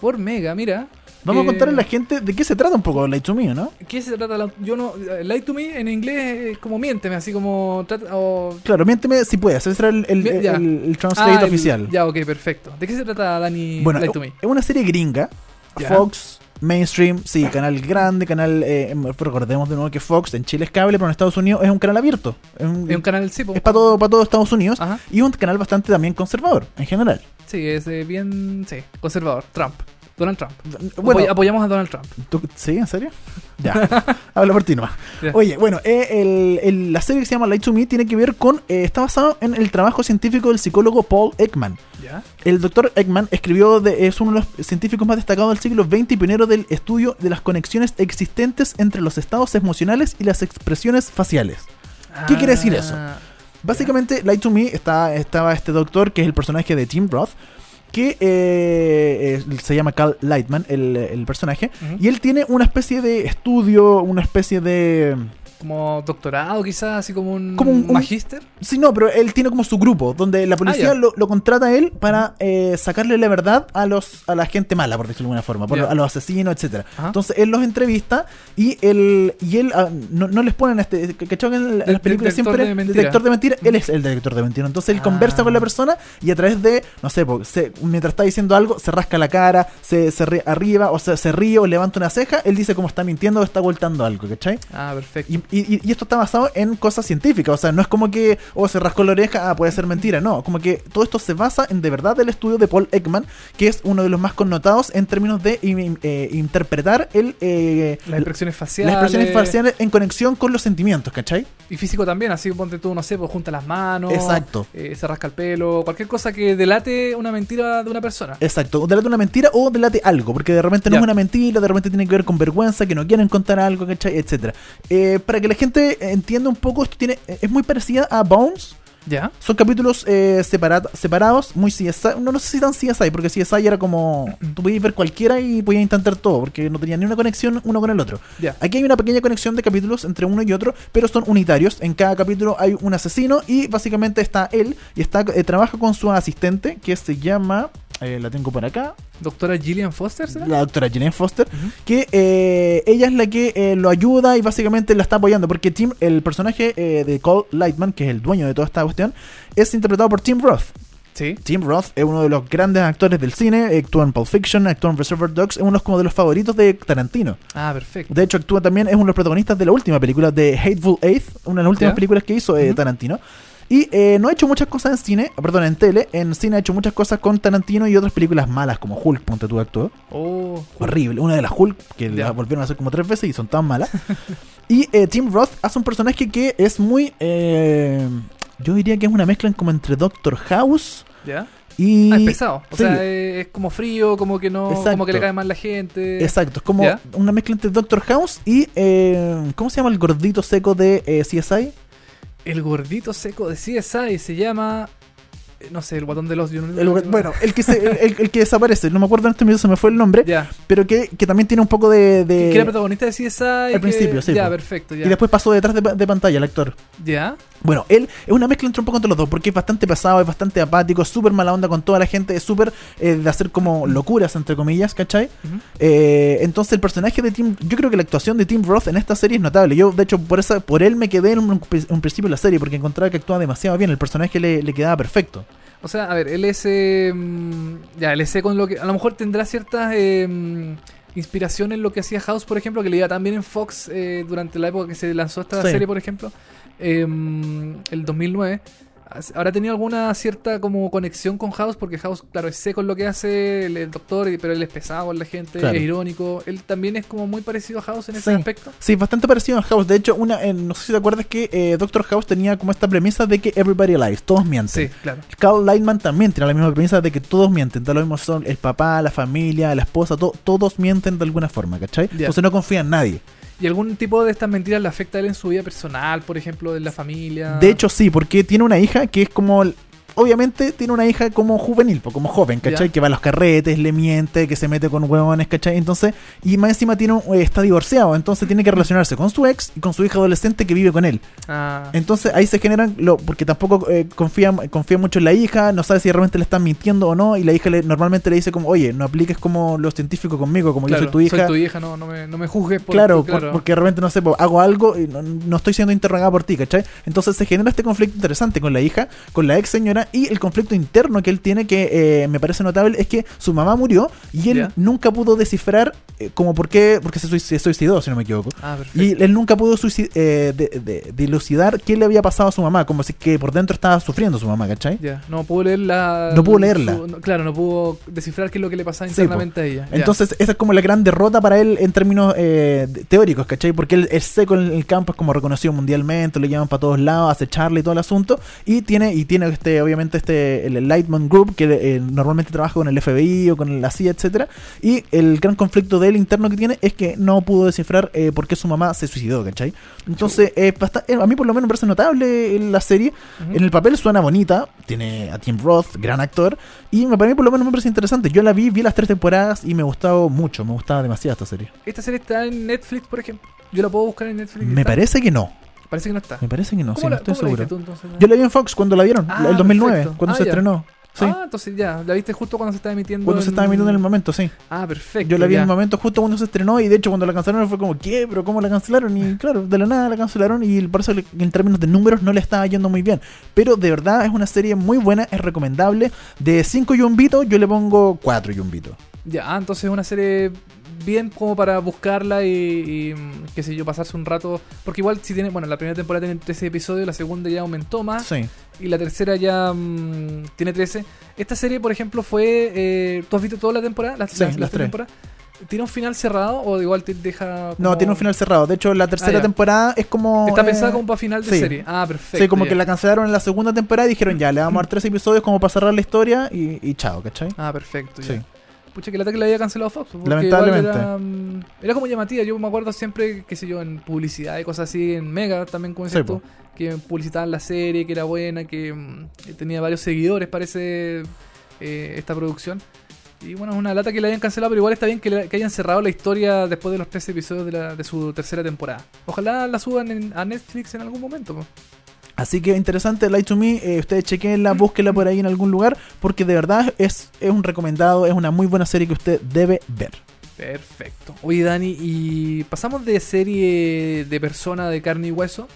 Por Mega, mira. Vamos a Eh, contarle a la gente de qué se trata un poco Light to Me, ¿no? ¿Qué se trata? la- Yo no. Lie to me en inglés es como miénteme, así como. trata- o- Claro, miénteme si puedes. Ese era el, el, translate Ah, oficial. Ya, ok, perfecto. ¿De qué se trata, Dani? bueno, es to me. es una serie gringa. Ya. Fox, mainstream, sí, canal grande, canal. eh, em, recordemos de nuevo que Fox en Chile es cable, pero en Estados Unidos es un canal abierto. Es, un- Es un canal, sí, es para todo, para todo Estados Unidos. Ajá. Y un canal bastante también conservador, en general. Sí, es eh, bien. Sí, conservador. Trump. Donald Trump. Bueno, Apoy- apoyamos a Donald Trump. ¿tú- ¿sí? ¿En serio? Ya. Habla por ti nomás. Ya. Oye, bueno, eh, el- el- la serie que se llama Light to Me tiene que ver con. eh, está basado en el trabajo científico del psicólogo Paul Ekman. ¿Ya? El doctor Ekman escribió, de- es uno de los científicos más destacados del siglo XX y pionero del estudio de las conexiones existentes entre los estados emocionales y las expresiones faciales. ¿Qué quiere decir eso? Ah, Básicamente, Light to Me está, estaba este doctor que es el personaje de Tim Roth, que eh, eh, se llama Cal Lightman, el, el personaje, y él tiene una especie de estudio, una especie de... Como doctorado, quizás, así como un, Como un- un- magíster. Sí, no, pero él tiene como su grupo, donde la policía Ah, ya. lo, lo contrata a él para eh, sacarle la verdad a los a la gente mala, por decirlo de alguna forma, por- a los asesinos, etcétera. Ajá. Entonces él los entrevista y él y él ah, no, no les ponen este que en, las películas siempre mentira. detector de mentira, él es el detector de mentira. Entonces él Ah. conversa con la persona y a través de no sé, se- mientras está diciendo algo, se rasca la cara, se, se ríe arriba o se, se ríe o levanta una ceja, él dice cómo está mintiendo o está ocultando algo, ¿cachai? Ah, perfecto. Y, y- y esto está basado en cosas científicas, o sea, no es como que, oh, se rascó la oreja, ah, puede ser mentira, no, como que todo esto se basa en de verdad el estudio de Paul Ekman, que es uno de los más connotados en términos de eh, interpretar el, eh, Las expresiones faciales. las expresiones faciales en conexión con los sentimientos, ¿cachai? Y físico también, así ponte tú, no sé, pues junta las manos. Exacto. eh, se rasca el pelo. Cualquier cosa que delate una mentira de una persona. Exacto, delate una mentira o delate algo, porque de repente no Ya. es una mentira, de repente tiene que ver con vergüenza, que no quieren contar algo, ¿cachai? Etcétera. Eh, para que la gente entienda un poco, esto tiene es muy parecida a Bones, ¿Ya? Son capítulos eh, separa- separados, muy CSI. No, no sé si tan CSI, porque CSI era como. Tú podías ver cualquiera y podías intentar todo, porque no tenía ni una conexión uno con el otro. Ya. Aquí hay una pequeña conexión de capítulos entre uno y otro, pero son unitarios. En cada capítulo hay un asesino y básicamente está él y está eh, trabaja con su asistente que se llama. Eh, la tengo por acá. Doctora Gillian Foster, ¿será? La doctora Jane Foster, que eh, ella es la que eh, lo ayuda y básicamente la está apoyando, porque Tim, el personaje eh, de Cole Lightman, que es el dueño de toda esta cuestión, es interpretado por Tim Roth. Sí. Tim Roth es uno de los grandes actores del cine, actúa en Pulp Fiction, actúa en Reservoir Dogs, es uno como de los favoritos de Tarantino. Ah, perfecto. De hecho, actúa también, es uno de los protagonistas de la última película de Hateful Eighth, una de las últimas ¿Ya? películas que hizo eh, Ujú. Tarantino. Y eh, no ha hecho muchas cosas en cine, perdón, en tele. En cine ha hecho muchas cosas con Tarantino y otras películas malas, como Hulk, ponte tú actuó. Oh, Horrible. Una de las Hulk, que Ya. la volvieron a hacer como tres veces y son tan malas. y eh, Tim Roth hace un personaje que es muy. eh, yo diría que es una mezcla como entre Doctor House ¿ya? y. Ah, es pesado. O Sí. sea, es, es como frío, como que no. Exacto. Como que le cae mal la gente. Exacto, es como ¿Ya? una mezcla entre Doctor House y. eh, ¿Cómo se llama el gordito seco de eh, CSI? El gordito seco de CSI se llama. eh, No sé, el guatón de los. El- bueno, el que, se- el, el que desaparece, no me acuerdo en este minuto, se me fue el nombre, Ya. pero que, que también tiene un poco de. de- que era protagonista de CSI. Al principio, sí, Ya, perfecto. Ya. y después pasó detrás de, de pantalla el actor. Ya. Bueno, él es una mezcla entre un poco entre los dos, porque es bastante pesado, es bastante apático, es súper mala onda con toda la gente, es súper eh, de hacer como locuras, entre comillas, ¿cachai? Eh, entonces el personaje de Tim, yo creo que la actuación de Tim Roth en esta serie es notable. Yo, de hecho, por esa, por él me quedé en un, un principio de la serie, porque encontraba que actuaba demasiado bien, el personaje le, le quedaba perfecto. O sea, a ver, él es. eh, ya, él es con lo que. A lo mejor tendrá ciertas. mm, inspiración en lo que hacía House, por ejemplo, que le iba también en Fox eh, durante la época que se lanzó esta Sí. serie, por ejemplo, eh, mm, el 2009. ¿Habrá tenido alguna cierta como conexión con House? Porque House, claro, es seco en lo que hace el, el doctor, pero él es pesado con la gente, Claro. es irónico. Él también es como muy parecido a House en ese Sí. aspecto. Sí, bastante parecido a House. De hecho, una, eh, no sé si te acuerdas que eh, Doctor House tenía como esta premisa de que everybody lies, todos mienten. Sí, claro. Carl Lightman también tiene la misma premisa de que todos mienten. Da lo mismo son el papá, la familia, la esposa, to- todos mienten de alguna forma, ¿cachai? Ya. Entonces no confía en nadie. ¿Y algún tipo de estas mentiras le afecta a él en su vida personal, por ejemplo, en la familia? De hecho, sí, porque tiene una hija que es como. Obviamente tiene una hija como juvenil, como joven, ¿cachai? Que va a los carretes, le miente, que se mete con huevones, ¿cachai? Entonces, y más encima tiene un- eh, está divorciado, entonces tiene que relacionarse con su ex y con su hija adolescente que vive con él. Ah, Entonces ahí se generan, lo, porque tampoco eh, confía, confía mucho en la hija, no sabe si realmente le están mintiendo o no, y la hija le, normalmente le dice como, oye, no apliques como los científicos conmigo, como claro, yo soy tu hija. Soy tu hija, no, no, me, no me juzgues por Claro, por- porque de repente, no sé, hago algo y no, no estoy siendo interrogada por ti, ¿cachai? Entonces se genera este conflicto interesante con la hija, con la ex señora y el conflicto interno que él tiene que eh, me parece notable es que su mamá murió y él nunca pudo descifrar eh, como por qué, porque se, suic- se suicidó, si no me equivoco. Ah. Y él nunca pudo eh, de- de- dilucidar qué le había pasado a su mamá, como si que por dentro estaba sufriendo su mamá, ¿cachai? No pudo leerla. No pudo leerla. su- no, claro, no pudo descifrar qué es lo que le pasaba Sí, internamente a ella. Entonces, esa es como la gran derrota para él en términos teóricos, ¿cachai? Porque él es seco en el campo, es como reconocido mundialmente, lo llaman para todos lados, hace charla y todo el asunto. Y tiene, y tiene este, obviamente, este, el Lightman Group, que eh, normalmente trabaja con el FBI o con la CIA, etcétera. Y el gran conflicto de él interno que tiene es que no pudo descifrar eh, por qué su mamá se suicidó, ¿cachai? Entonces, es basta- eh, a mí por lo menos me parece notable la serie. En el papel suena bonita, tiene a Tim Roth, gran actor, y para mí por lo menos me parece interesante. Yo la vi, vi las tres temporadas y me gustaba mucho, me gustaba demasiado esta serie. Esta serie está en Netflix, por ejemplo. Yo la puedo buscar en Netflix. Me ¿Está? parece que no, Parece que no está. me parece que no, sí, ¿Cómo no estoy seguro. viste tú entonces? Yo la vi en Fox cuando la dieron, Ah, el 2009, perfecto. cuando Ah, se ya. estrenó. Sí, Ah, entonces ya, la viste justo cuando se estaba emitiendo. cuando se estaba emitiendo en el momento, sí. Ah, perfecto. Yo la vi en el momento justo cuando se estrenó y de hecho cuando la cancelaron fue como, ¿qué? ¿Pero cómo la cancelaron? Y claro, de la nada la cancelaron y por eso le- en términos de números no le estaba yendo muy bien. Pero de verdad es una serie muy buena, es recomendable. De 5 yumbitos yo le pongo 4 yumbitos. Ya, ah, entonces es una serie bien como para buscarla y, y, mm, qué sé yo, pasarse un rato. Porque igual si tiene, bueno, la primera temporada tiene 13 episodios, la segunda ya aumentó más Sí. y la tercera ya mm, tiene 13. Esta serie, por ejemplo, fue... Eh, ¿Tú has visto toda la temporada? Las, Sí, las- las tres. temporadas? ¿Tiene un final cerrado o igual te deja... No, tiene un final cerrado. De hecho, la tercera Ah, ya. temporada es como. Está eh, pensada como para final de sí. serie. Ah, perfecto. Sí, como ya. que la cancelaron en la segunda temporada y dijeron ya, le vamos a dar tres episodios como para cerrar la historia y, y chao, ¿cachai? Ah, perfecto. ya. Sí. Pucha, que la que la había cancelado Fox. porque Lamentablemente. Era, mm, era como llamativa. Yo me acuerdo siempre, qué sé yo, en publicidad y cosas así, en Mega también, como Sí, tú, que publicitaban la serie, que era buena, que mm, tenía varios seguidores, parece, eh, esta producción. Y bueno, es una lata que la hayan cancelado, pero igual está bien que, hayan cerrado la historia después de los tres episodios de, la- de su tercera temporada. Ojalá la suban en- a Netflix en algún momento. po. Así que interesante, Light to Me. eh, ustedes chequenla, búsquenla por ahí en algún lugar, porque de verdad es, es un recomendado, es una muy buena serie que usted debe ver. Perfecto. Oye, Dani, y pasamos de serie de persona de carne y hueso.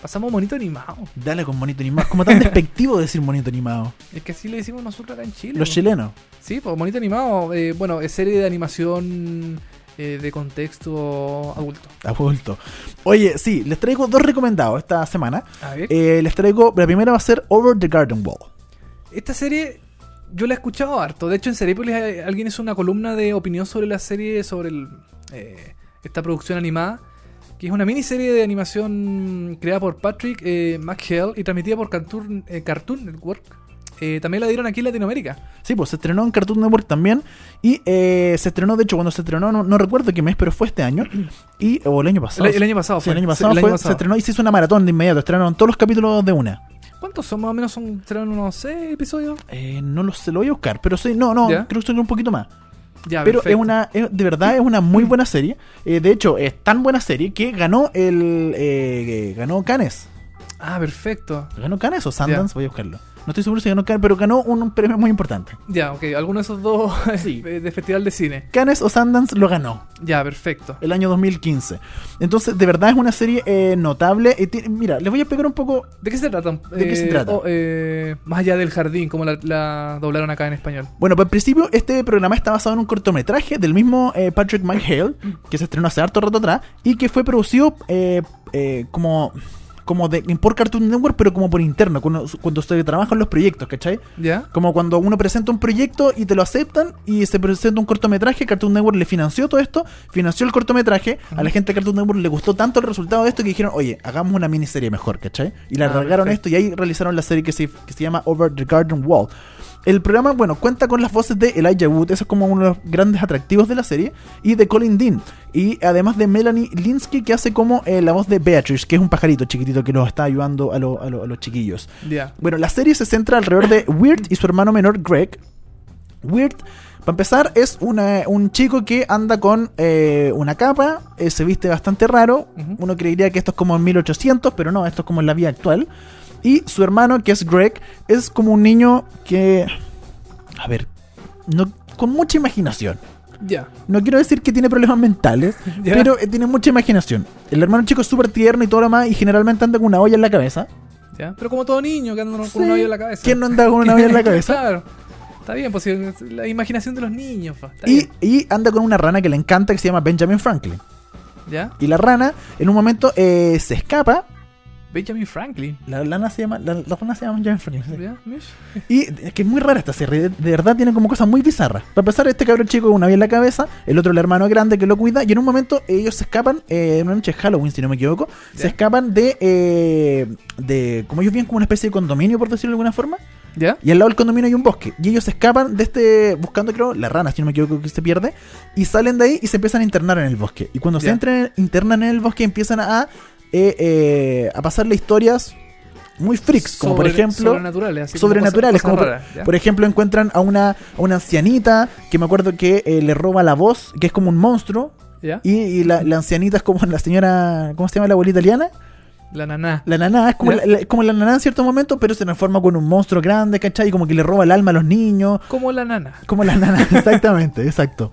Pasamos monito animado. Dale con monito animado. Como tan despectivo decir monito animado. Es que así le decimos nosotros acá en Chile. Los chilenos. Sí, pues monito animado. eh, bueno, es serie de animación eh, de contexto adulto. Adulto. Oye, sí, les traigo dos recomendados esta semana. A ver. Eh, les traigo, la primera va a ser Over the Garden Wall. Esta serie yo la he escuchado harto. De hecho, en Seriepolis eh, alguien hizo una columna de opinión sobre la serie, sobre el, eh, esta producción animada, que es una miniserie de animación creada por Patrick eh, McHale y transmitida por Cartoon, eh, Cartoon Network. Eh, también la dieron aquí en Latinoamérica. Sí, pues se estrenó en Cartoon Network también. Y eh, se estrenó, de hecho, cuando se estrenó, no, no recuerdo qué mes, pero fue este año. Y, o el año pasado. El, el año pasado Sí, fue. el año Sí, pasado el fue, año se estrenó y se hizo una maratón de inmediato. Estrenaron todos los capítulos de una. ¿Cuántos son más o menos? ¿Son serán unos 6 episodios? Eh, no lo sé, lo voy a buscar. Pero sí, no, no, ¿Ya? creo que son un poquito más. Ya, Pero es una, es- de verdad es una muy buena serie. Eh, de hecho, es tan buena serie que ganó el. eh, ganó Cannes. Ah, perfecto. ¿Ganó Cannes o Sundance? Voy a buscarlo. No estoy seguro si ganó Cannes, pero ganó un, un premio muy importante. Ya, ok. Alguno de esos dos Sí. de de festival de cine. Cannes o Sundance lo ganó. Ya, perfecto. el año 2015. Entonces, de verdad es una serie eh, notable. Eh, tiene- mira, les voy a pegar un poco. ¿De qué se trata? ¿De qué se trata? oh, eh, más allá del jardín, como la, la doblaron acá en español. Bueno, pues al principio este programa está basado en un cortometraje del mismo eh, Patrick McHale, que se estrenó hace harto rato atrás, y que fue producido eh, eh, como como de, por Cartoon Network, pero como por interno, cuando, cuando se trabajan los proyectos, ¿cachai? ¿Ya? Como cuando uno presenta un proyecto y te lo aceptan y se presenta un cortometraje, Cartoon Network le financió todo esto, financió el cortometraje, a la gente de Cartoon Network le gustó tanto el resultado de esto que dijeron, oye, hagamos una miniserie mejor, ¿cachai? Y la Ah, esto y ahí realizaron la serie que se, que se llama Over the Garden Wall. El programa, bueno, cuenta con las voces de Elijah Wood, eso es como uno de los grandes atractivos de la serie, y de Colin Dean. Y además de Melanie Linsky, que hace como eh, la voz de Beatrice, que es un pajarito chiquitito que los está ayudando a, lo- a lo- a los chiquillos. Bueno, la serie se centra alrededor de Weird y su hermano menor Greg. Weird, para empezar, es una- un chico que anda con eh, una capa, eh, se viste bastante raro. Uno creería que esto es como en 1800, pero no, esto es como en la vida actual. Y su hermano, que es Greg, es como un niño que. A ver, no, con mucha imaginación. Ya. No quiero decir que tiene problemas mentales, pero eh, tiene mucha imaginación. El hermano chico es súper tierno y todo lo demás, y generalmente anda con una olla en la cabeza. Ya. Pero como todo niño que anda con Sí. una olla en la cabeza. ¿Quién no anda con una olla en la cabeza? claro. Está bien, pues la imaginación de los niños. Está Y, bien. y anda con una rana que le encanta que se llama Benjamin Franklin. ¿Ya? Y la rana en un momento eh, se escapa. Benjamin Franklin. La, lana se llama, la, la rana se llama Benjamin Franklin. Y es que es muy rara esta serie. De, verdad tiene como cosas muy bizarras. Para empezar, este cabrón chico con una vía en la cabeza. El otro el hermano grande que lo cuida. Y en un momento ellos se escapan. eh, una noche de Halloween, si no me equivoco. Se escapan de... eh, de como ellos viven como una especie de condominio, por decirlo de alguna forma. ¿Ya? Y al lado del condominio hay un bosque. Y ellos se escapan de este. Buscando, creo, la rana, si no me equivoco, que se pierde. Y salen de ahí y se empiezan a internar en el bosque. Y cuando se entran, internan en el bosque, empiezan a. eh, eh, a pasarle historias muy freaks. Como por ejemplo. Sobrenaturales. así como por, ejemplo encuentran a una, a una ancianita que me acuerdo que eh, le roba la voz, que es como un monstruo, ¿Ya? y, y la, la ancianita es como la señora, ¿cómo se llama la abuela italiana? La naná. La naná es como, la, la- es como la naná en cierto momento, pero se transforma con un monstruo grande, ¿cachai? Y como que le roba el alma a los niños, Como la nana. como la nana, exactamente, exacto.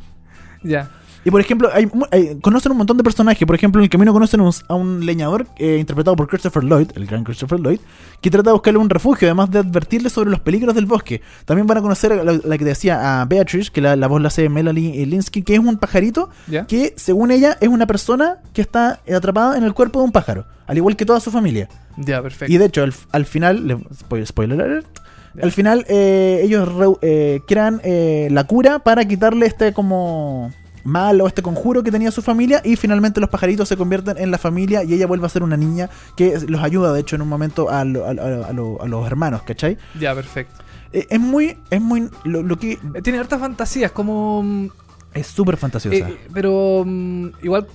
Ya. Y por ejemplo, hay, hay- conocen un montón de personajes. Por ejemplo, en el camino conocen un- a un leñador eh, interpretado por Christopher Lloyd, el gran Christopher Lloyd, que trata de buscarle un refugio, además de advertirle sobre los peligros del bosque. También van a conocer a la, la que decía a Beatrice, que la, la voz la hace Melanie Linsky, que es un pajarito que, según ella, es una persona que está atrapada en el cuerpo de un pájaro, al igual que toda su familia. Ya, perfecto. Y de hecho, al, al final, le- spoil- spoiler alert, Ya. al final eh, ellos reu- eh, crean eh, la cura para quitarle este como mal o este conjuro que tenía su familia y finalmente los pajaritos se convierten en la familia y ella vuelve a ser una niña que los ayuda de hecho en un momento a, lo- a lo- a lo- a los hermanos, ¿cachai? Ya, perfecto. Eh, es muy, es muy, lo, lo que Eh, Tiene hartas fantasías, como. mm, es súper fantasiosa. eh, pero mm, igual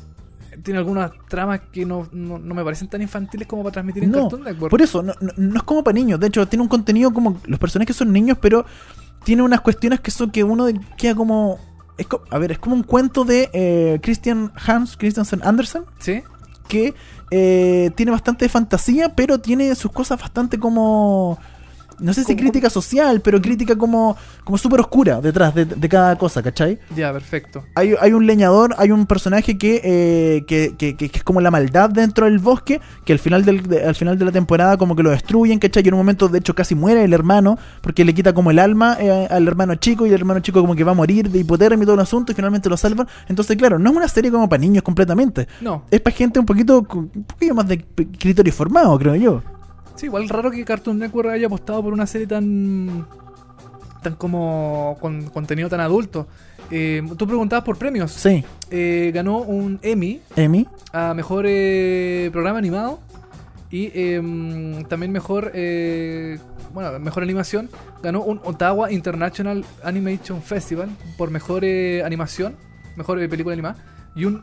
tiene algunas tramas que no, no, no me parecen tan infantiles como para transmitir en No, Cartoon Network. Por eso, no, no- es como para niños. De hecho, tiene un contenido como. Los personajes son niños, pero tiene unas cuestiones que son que uno queda como. Es a ver, es como un cuento de eh, Christian Hans Christiansen Andersen. ¿Sí? Que eh, tiene bastante fantasía, pero tiene sus cosas bastante como. No sé si crítica social, pero crítica como, como súper oscura detrás de, de cada cosa, ¿cachai? Ya, perfecto. Hay, hay un leñador, hay un personaje que, eh, que, que- que- que es como la maldad dentro del bosque, que al final, del, de- al final de la temporada como que lo destruyen, ¿cachai? Y en un momento de hecho casi muere el hermano, porque le quita como el alma eh, al hermano chico y el hermano chico como que va a morir de hipotermia y todo el asunto y finalmente lo salvan. Entonces claro, no es una serie como para niños completamente. No. Es para gente un poquito, un poquito más de criterio formado, creo yo. Sí, igual raro que Cartoon Network haya apostado por una serie tan. tan como. con contenido tan adulto. Eh, tú preguntabas por premios. Sí, Eh, ganó un Emmy Emi. a mejor eh, programa animado y em, también mejor eh, bueno mejor animación ganó un Ottawa International Animation Festival por mejor eh, animación mejor eh, película animada y un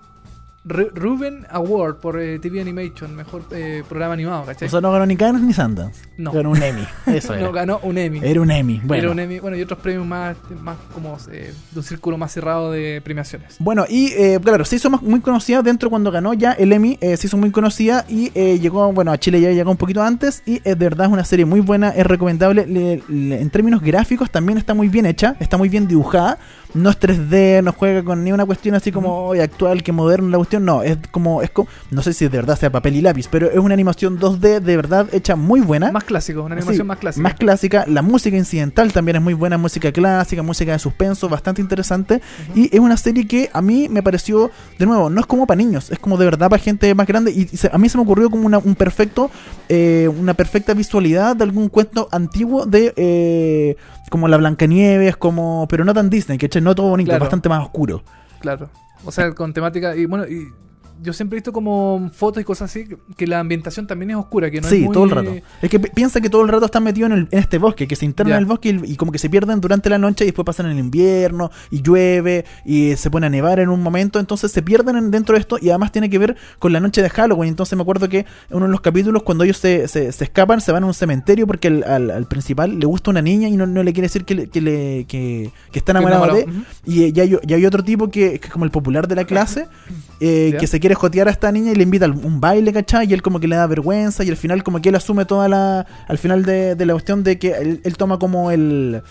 Ru- Ruben Award por eh, TV Animation mejor eh, programa animado ¿cachai? O sea, no ganó ni Cannes ni Sundance. No. Ganó un Emmy. Eso era. no ganó un Emmy Era un Emmy. Bueno. Era un Emmy bueno y otros premios más más como eh, de un círculo más cerrado de premiaciones Bueno, y claro, se hizo más- muy conocida dentro cuando ganó ya el Emmy, se hizo muy conocida y llegó, bueno, a Chile ya llegó un poquito antes y es de verdad es una serie muy buena, es recomendable. Le- le- en términos gráficos también está muy bien hecha, está muy bien dibujada, no es 3D, no juega con ni una cuestión así como "Oye, actual, que moderna la cuestión, no, es como, es como, no sé si de verdad sea papel y lápiz, pero es una animación 2D de verdad hecha muy buena. más clásico una animación Sí, más clásica Más clásica. La música incidental también es muy buena. Música clásica, música de suspenso, bastante interesante. Y es una serie que a mí me pareció, de nuevo, no es como para niños, es como de verdad para gente más grande. Y se- a mí se me ocurrió como una, un perfecto, eh, una perfecta visualidad de algún cuento antiguo de eh, como la Blancanieves, como, pero no tan Disney, que no todo bonito, Claro. bastante más oscuro. Claro. O sea, con temática. Y bueno, y yo siempre he visto como fotos y cosas así, que- la ambientación también es oscura, que no sí, es muy- todo el rato. Es que pi- piensa que todo el rato están metidos en, el- en este bosque, que se internan en el bosque y, y como que se pierden durante la noche y después pasan en el invierno y llueve y se pone a nevar en un momento, entonces se pierden en- dentro de esto y además tiene que ver con la noche de Halloween. Entonces me acuerdo que en uno de los capítulos cuando ellos se, se- se escapan se van a un cementerio porque al, al- al principal le gusta una niña y no, no le quiere decir que, le- que, le- que, que está enamorado de... Y, ya hay, y hay otro tipo que, que es como el popular de la clase, eh, que se quiere jotear a esta niña y le invita a un baile, ¿cachai? Y él como que le da vergüenza y al final como que él asume toda la... Al final de, la cuestión de que él, toma como el...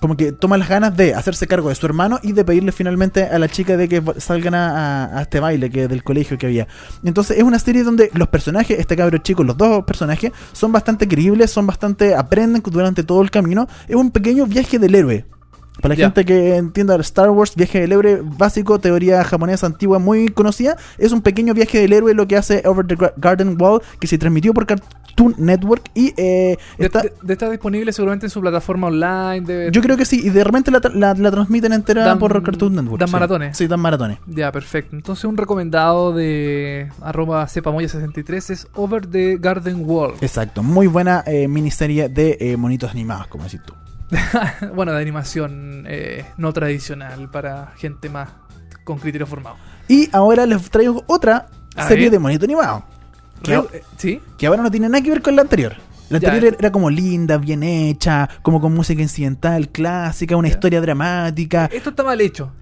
Como que toma las ganas de hacerse cargo de su hermano y de pedirle finalmente a la chica de que salgan a, a- a este baile que del colegio que había. Entonces es una serie donde los personajes, este cabro chico, los dos personajes, son bastante creíbles, son bastante... aprenden durante todo el camino. Es un pequeño viaje del héroe. Para la gente que entienda Star Wars, viaje del héroe básico, teoría japonesa antigua muy conocida, es un pequeño viaje del héroe lo que hace Over the Garden Wall, que se transmitió por Cartoon Network y eh, De, está, de- de estar disponible seguramente en su plataforma online. De, yo creo que sí, y de repente la, la- la transmiten entera Dan- por Cartoon Network. dan sí. maratones. Sí, dan maratones. Ya, perfecto. Entonces un recomendado de arroba cepamoya63 es Over the Garden Wall. Exacto, muy buena eh, miniserie de eh, monitos animados, como decís tú. bueno, de animación eh, no tradicional para gente más con criterio formado. Y ahora les traigo otra A serie ver. de monito animado. Que, Re- eh, ¿Sí? que ahora no tiene nada que ver con la anterior. La Ya. anterior era como linda, bien hecha, como con música incidental, clásica, una Ya. historia dramática. Esto está mal hecho,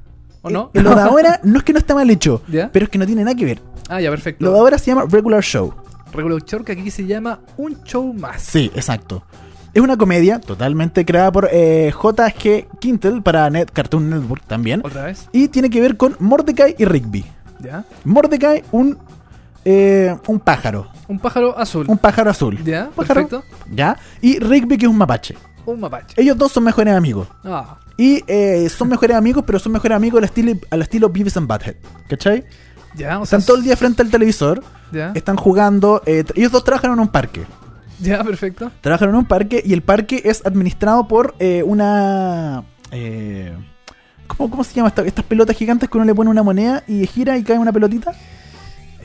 ¿o no? Eh, Lo de ahora no es que no está mal hecho, ¿Ya? pero es que no tiene nada que ver. Ah, ya, perfecto. Lo de ahora se llama Regular Show. Regular Show, que aquí se llama Un Show Más. Sí, exacto. Es una comedia totalmente creada por eh, J.G. Quintel para Net Cartoon Network también. ¿Otra vez? Y tiene que ver con Mordecai y Rigby. ¿Ya? Mordecai, un, eh, un pájaro. Un pájaro azul. Un pájaro azul. ¿Ya? Pájaro, Perfecto. ¿Ya? Y Rigby, que es un mapache. Un mapache. Ellos dos son mejores amigos. Ah, Y eh, son mejores amigos, pero son mejores amigos al estilo, al estilo Beavis and Butthead. ¿Cachai? ya, o sea. Están todo el día frente al televisor, Ya, están jugando. eh, ellos dos trabajan en un parque. ya, perfecto. Trabajan en un parque y el parque es administrado por eh, una. eh, ¿cómo, cómo se llama? esta- estas pelotas gigantes que uno le pone una moneda y gira y cae una pelotita?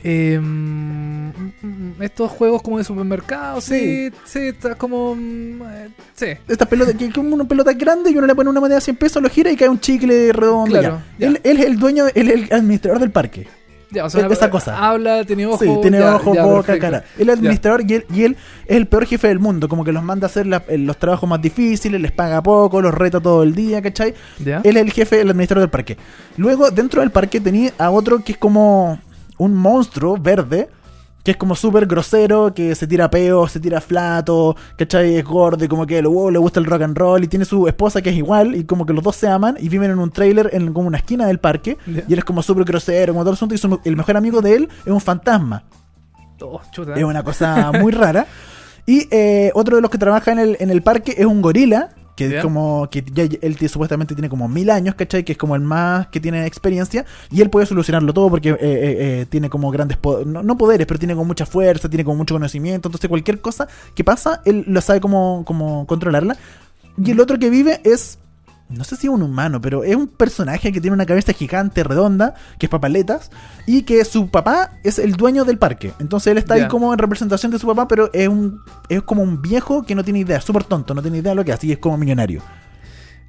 Eh, mm, estos juegos como de supermercado, sí, sí, está como. mm, eh, sí, Estas pelotas, que es como una pelota grande y uno le pone una moneda de 100 pesos, lo gira y cae un chicle redondo. Claro, ya. ya. Él, él es el dueño, él es el administrador del parque. Ya, o sea, Es- esa cosa. Habla, tiene ojos. sí, tiene ya, ojos, ya, boca, perfecto. cara. El administrador y él, y él es el peor jefe del mundo. Como que los manda a hacer la- eh, los trabajos más difíciles, les paga poco, los reta todo el día, ¿cachai? Él es el jefe, el administrador del parque. Luego, dentro del parque tenía a otro que es como un monstruo verde. Que es como súper grosero, que se tira peo, se tira flato, ¿cachai? Es gordo y como que luego le gusta el rock and roll y tiene su esposa que es igual y como que los dos se aman y viven en un trailer en como una esquina del parque y él es como súper grosero, como todo el asunto y su- el mejor amigo de él es un fantasma. Oh, chuta. Es una cosa muy rara. Y eh, otro de los que trabaja en el, en el parque es un gorila. Que Ya. es como. que ya él supuestamente tiene como mil años, ¿cachai? Que es como el más que tiene experiencia. Y él puede solucionarlo todo porque eh, eh, eh, tiene como grandes. po- No, no poderes, pero tiene como mucha fuerza, tiene como mucho conocimiento. Entonces, cualquier cosa que pasa, él lo sabe cómo, cómo controlarla. Y el otro que vive es. No sé si es un humano, pero es un personaje que tiene una cabeza gigante, redonda, que es papaletas, y que su papá es el dueño del parque. Entonces él está ahí como en representación de su papá, pero es un es como un viejo que no tiene idea, súper tonto, no tiene idea de lo que hace, y es como millonario.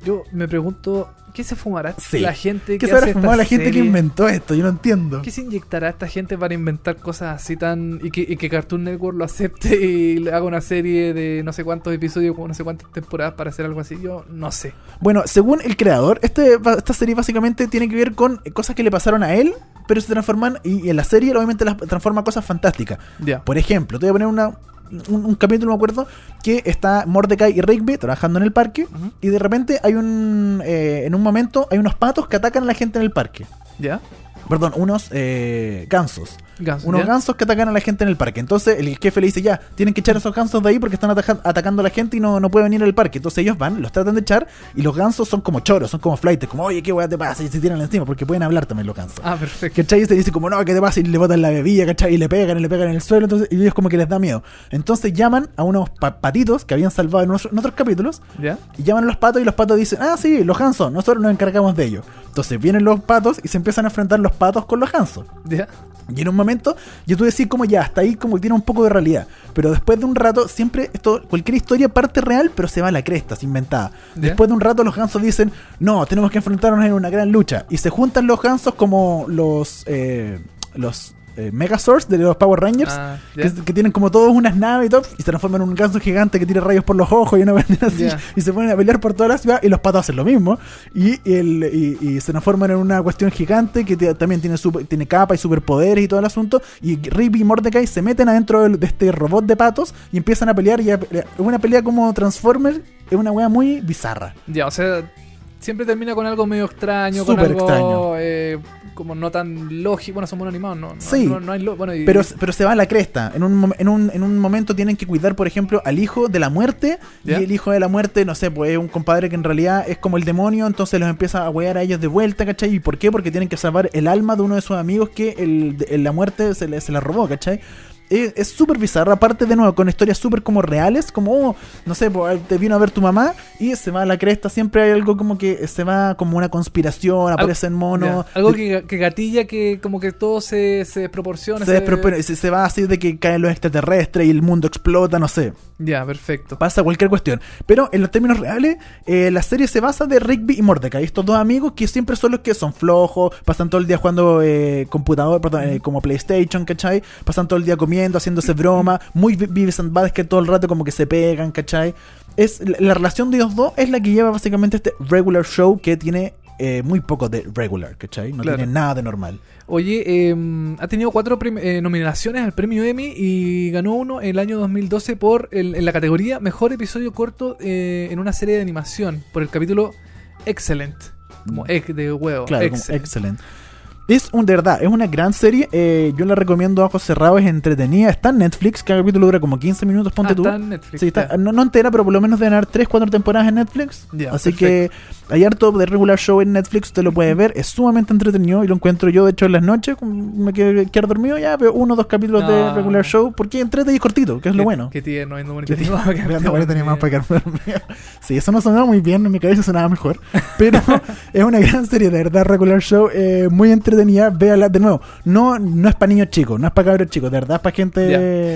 Yo me pregunto, ¿qué se fumará Sí. la gente ¿Qué que se habrá hace fumado esta la gente que inventó esto? Yo no entiendo. ¿Qué se inyectará esta gente para inventar cosas así tan... Y que, y que Cartoon Network lo acepte y le haga una serie de no sé cuántos episodios, no sé cuántas temporadas para hacer algo así? Yo no sé. Bueno, según el creador, este, esta serie básicamente tiene que ver con cosas que le pasaron a él, pero se transforman, y en la serie obviamente las transforma cosas fantásticas. Por ejemplo, te voy a poner una, un, un capítulo, me acuerdo, que está Mordecai y Rigby trabajando en el parque, y de repente hay un, eh, en un momento, hay unos patos que atacan a la gente en el parque. ¿Ya? Perdón, unos eh, gansos. Gansos, unos ¿ya? gansos que atacan a la gente en el parque. Entonces el jefe le dice, ya, tienen que echar a esos gansos de ahí porque están atacando a la gente y no, no puede venir al parque. Entonces ellos van, los tratan de echar y los gansos son como choros, son como flightes, como, oye, ¿qué weá te pasa? Y se tiran encima porque pueden hablar también los gansos. Ah, perfecto. ¿Cachai? Y se dice como, no, ¿qué te pasa? Y le botan la bebida, ¿cachai? Y le pegan, y le pegan en el suelo, entonces, y ellos como que les da miedo. Entonces llaman a unos pa- patitos que habían salvado en, unos- en otros capítulos, ¿Ya? y llaman a los patos y los patos dicen, ah, sí, los gansos, nosotros nos encargamos de ellos. Entonces vienen los patos y se empiezan a enfrentar los patos con los gansos. ¿Ya? Y en un momento, yo tuve decir como ya, hasta ahí como que tiene un poco de realidad. Pero después de un rato, siempre esto, cualquier historia parte real, pero se va a la cresta, es inventada. Después de un rato los gansos dicen, no, tenemos que enfrentarnos en una gran lucha. Y se juntan los gansos como los eh, los eh, Megazords de los Power Rangers. Ah, que, que tienen como todos unas naves y todo, y se transforman en un ganso gigante que tira rayos por los ojos y una así, y se ponen a pelear por toda la ciudad, y los patos hacen lo mismo, y, el, y, y se transforman en una cuestión gigante que también tiene, super- tiene capa y superpoderes y todo el asunto, y Rip y Mordecai se meten adentro de este robot de patos y empiezan a pelear, y es una pelea como Transformers, es una wea muy bizarra. Ya, o sea, siempre termina con algo medio extraño, Súper con algo extraño. eh, como no tan lógico. Bueno, somos animados, no, no, Sí. no, no hay lo- bueno, y- Pero, pero se va a la cresta. En un, en, un, en un momento tienen que cuidar, por ejemplo, al hijo de la muerte. ¿Ya? Y el hijo de la muerte, no sé, pues es un compadre que en realidad es como el demonio. Entonces los empieza a wear a ellos de vuelta, ¿cachai? ¿Y por qué? Porque tienen que salvar el alma de uno de sus amigos que el, la muerte se, le, se la robó, ¿cachai? Es súper bizarro, aparte de nuevo, con historias súper como reales, como, oh, no sé, te vino a ver tu mamá y se va a la cresta, siempre hay algo como que se va como una conspiración, aparecen monos. algo que, que gatilla que como que todo se, se desproporciona. se, despropone- se, se va así de que caen los extraterrestres y el mundo explota, no sé. Ya, perfecto. Pasa cualquier cuestión. Pero en los términos reales, eh, la serie se basa de Rigby y Mordecai. Estos dos amigos que siempre son los que son flojos, pasan todo el día jugando eh, computador, perdón, eh, como PlayStation, ¿cachai? Pasan todo el día comiendo, haciéndose broma. Muy vi- Beavis and que todo el rato como que se pegan, ¿cachai? Es, la, la relación de ellos dos es la que lleva básicamente este regular show que tiene eh, muy poco de regular, ¿cachai? No Claro. tiene nada de normal. Oye, eh, ha tenido cuatro eh, nominaciones al premio Emmy y ganó uno el año 2012 por el- en la categoría Mejor Episodio Corto eh, en una serie de animación por el capítulo Excellent. Como egg de huevo. Mm. Claro, como Excellent. Es un, de verdad, es una gran serie. eh, yo la recomiendo a ojos cerrados, es entretenida. Está en Netflix, cada capítulo dura como 15 minutos, ponte Ah, tú. está en Netflix. Sí, está- ya. no, no entera, pero por lo menos deben haber 3, 4 temporadas en Netflix. Ya, Así que hay harto de regular show en Netflix, usted lo puede ver. Es sumamente entretenido y lo encuentro yo, de hecho, en las noches. Me quedo, quedo dormido, ya veo uno o dos capítulos de No. regular show. Porque entrete y cortito, que es lo bueno. Qué tierno, bueno, tenía más para quedarme. Sí, eso no sonaba muy bien, en mi cabeza sonaba mejor. Pero es una gran serie, de verdad, Regular Show, eh, muy entretenida. Véala de nuevo. No, no es para niños chicos, no es para cabros chicos, de verdad es para gente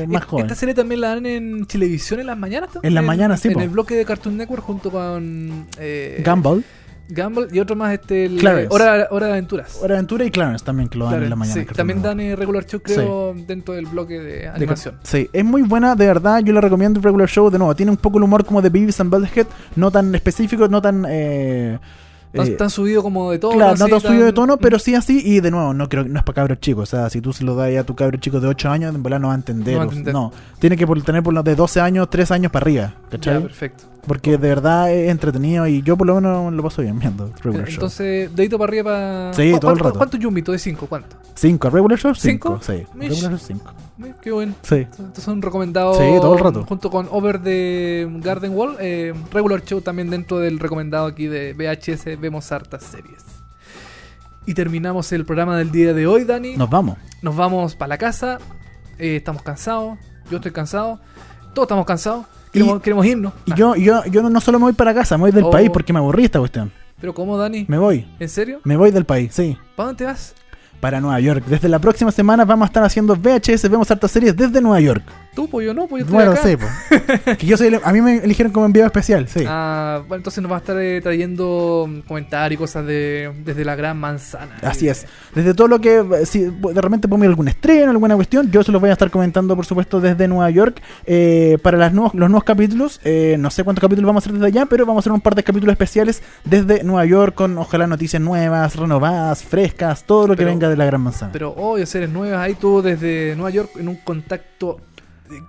Ya. más E- joven. Esta serie también la dan en Televisión en las mañanas. En las mañanas, sí, En po. el bloque de Cartoon Network junto con eh, Gumball, Gumball y otro más, este, el. Hora, Hora de Aventuras. Hora de Aventura y Clarence también, que lo dan en la mañana. sí, también dan eh, Regular Show, creo, dentro del bloque de animación. Sí, es muy buena, de verdad, yo la recomiendo Regular Show, de nuevo, tiene un poco el humor como de Beavis and Butthead, no tan específico, no tan... Eh, No eh, están subido como de tono. Claro, no así, tan subido de tan- tono, pero sí así. Y de nuevo, no creo no es para cabros chicos. O sea, si tú se lo das a tu cabro chico de 8 años, en volar no va a entender. No va a o- entender. No, tiene que tener por lo de 12 años, 3 años para arriba. Ya, ¿Cachai? perfecto. Porque de verdad es entretenido y yo por lo menos lo paso bien viendo Regular Show. Entonces, dedito para arriba para. Sí, ¿Cu- todo el rato. ¿Cuánto Yumbito de 5? ¿Cuánto? 5, Regular Show 5. ¿Cinco? Sí. Regular Show 5. Qué bueno. Sí. Estos son recomendados. Sí, todo el rato. Junto con Over the Garden Wall. eh, Regular Show también dentro del recomendado aquí de VHS. Vemos hartas series. Y terminamos el programa del día de hoy, Dani. Nos vamos. Nos vamos para la casa. eh, estamos cansados. Yo estoy cansado. Todos estamos cansados. Queremos, Y- queremos irnos. Y Ah, yo, yo, yo no, no solo me voy para casa, me voy del Oh. país porque me aburrí esta cuestión. Pero ¿cómo, Dani? Me voy. ¿En serio? Me voy del país, sí. ¿Para dónde te vas? Para Nueva York. Desde la próxima semana vamos a estar haciendo VHS, vemos hartas series desde Nueva York. Tú, pues yo no, pues yo estoy Bueno, acá. sí, po. que yo soy a mí me eligieron como enviado especial, sí. Ah, bueno, entonces nos va a estar eh, trayendo mm, comentarios y cosas de, desde la gran manzana. Así es. Desde todo lo que, eh, si de repente a algún estreno, alguna cuestión, yo se los voy a estar comentando, por supuesto, desde Nueva York. eh, para las nuevos, los nuevos capítulos, eh, no sé cuántos capítulos vamos a hacer desde allá, pero vamos a hacer un par de capítulos especiales desde Nueva York con ojalá noticias nuevas, renovadas, frescas, todo lo que Pero- venga de la Gran Manzana. Pero hoy, series nuevas, ahí tú desde Nueva York en un contacto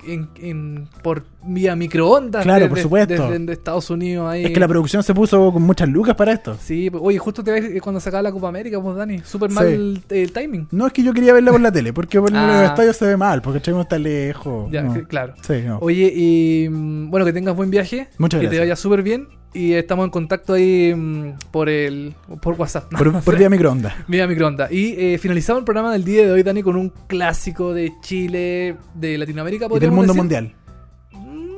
en, en- por vía microondas. Claro, por supuesto. Desde, Estados Unidos ahí. Es que la producción se puso con muchas lucas para esto. Sí, oye, justo te ves cuando sacaba la Copa América, pues Dani. Súper Sí. mal el, el timing. No es que yo quería verla por la tele, porque por Ah. los estadios se ve mal, porque Chemo está lejos. Ya, no. que- claro. Sí, no. Oye, y mm, bueno, que tengas buen viaje. Muchas que te vaya súper bien. Y estamos en contacto ahí mm, por el por WhatsApp. ¿no? por, por vía microondas. Vía microondas. Y eh, finalizamos el programa del día de hoy, Dani, con un clásico de Chile, de Latinoamérica. Y del mundo decir. mundial.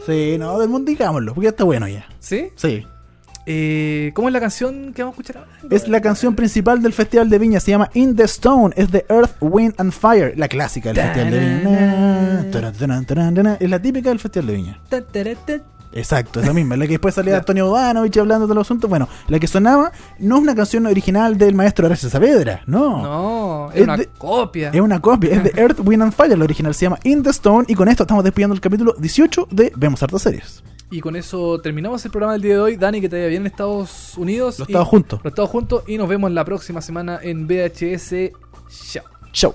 Sí, no, del mundo, digámoslo, porque ya está bueno ya. ¿Sí? Sí. Eh, ¿Cómo es la canción que vamos a escuchar ahora? Es la canción principal del Festival de Viña, se llama In the Stone, es de Earth, Wind and Fire, la clásica del Festival de Viña. Es la típica del Festival de Viña. Exacto, esa misma, la que después salía. Antonio Bodanovich hablando de los asuntos. Bueno, la que sonaba no es una canción original del maestro Horacio Saavedra, no. No, es, Es una de- copia. Es una copia, es de Earth, Wind and Fire, la original se llama In the Stone. Y con esto estamos despidiendo el capítulo 18 de Vemos Hartas Series. Y con eso terminamos el programa del día de hoy. Dani, que te vaya bien en Estados Unidos. Los Estados juntos. Los Estados juntos. Y nos vemos la próxima semana en VHS. Chao. Chau.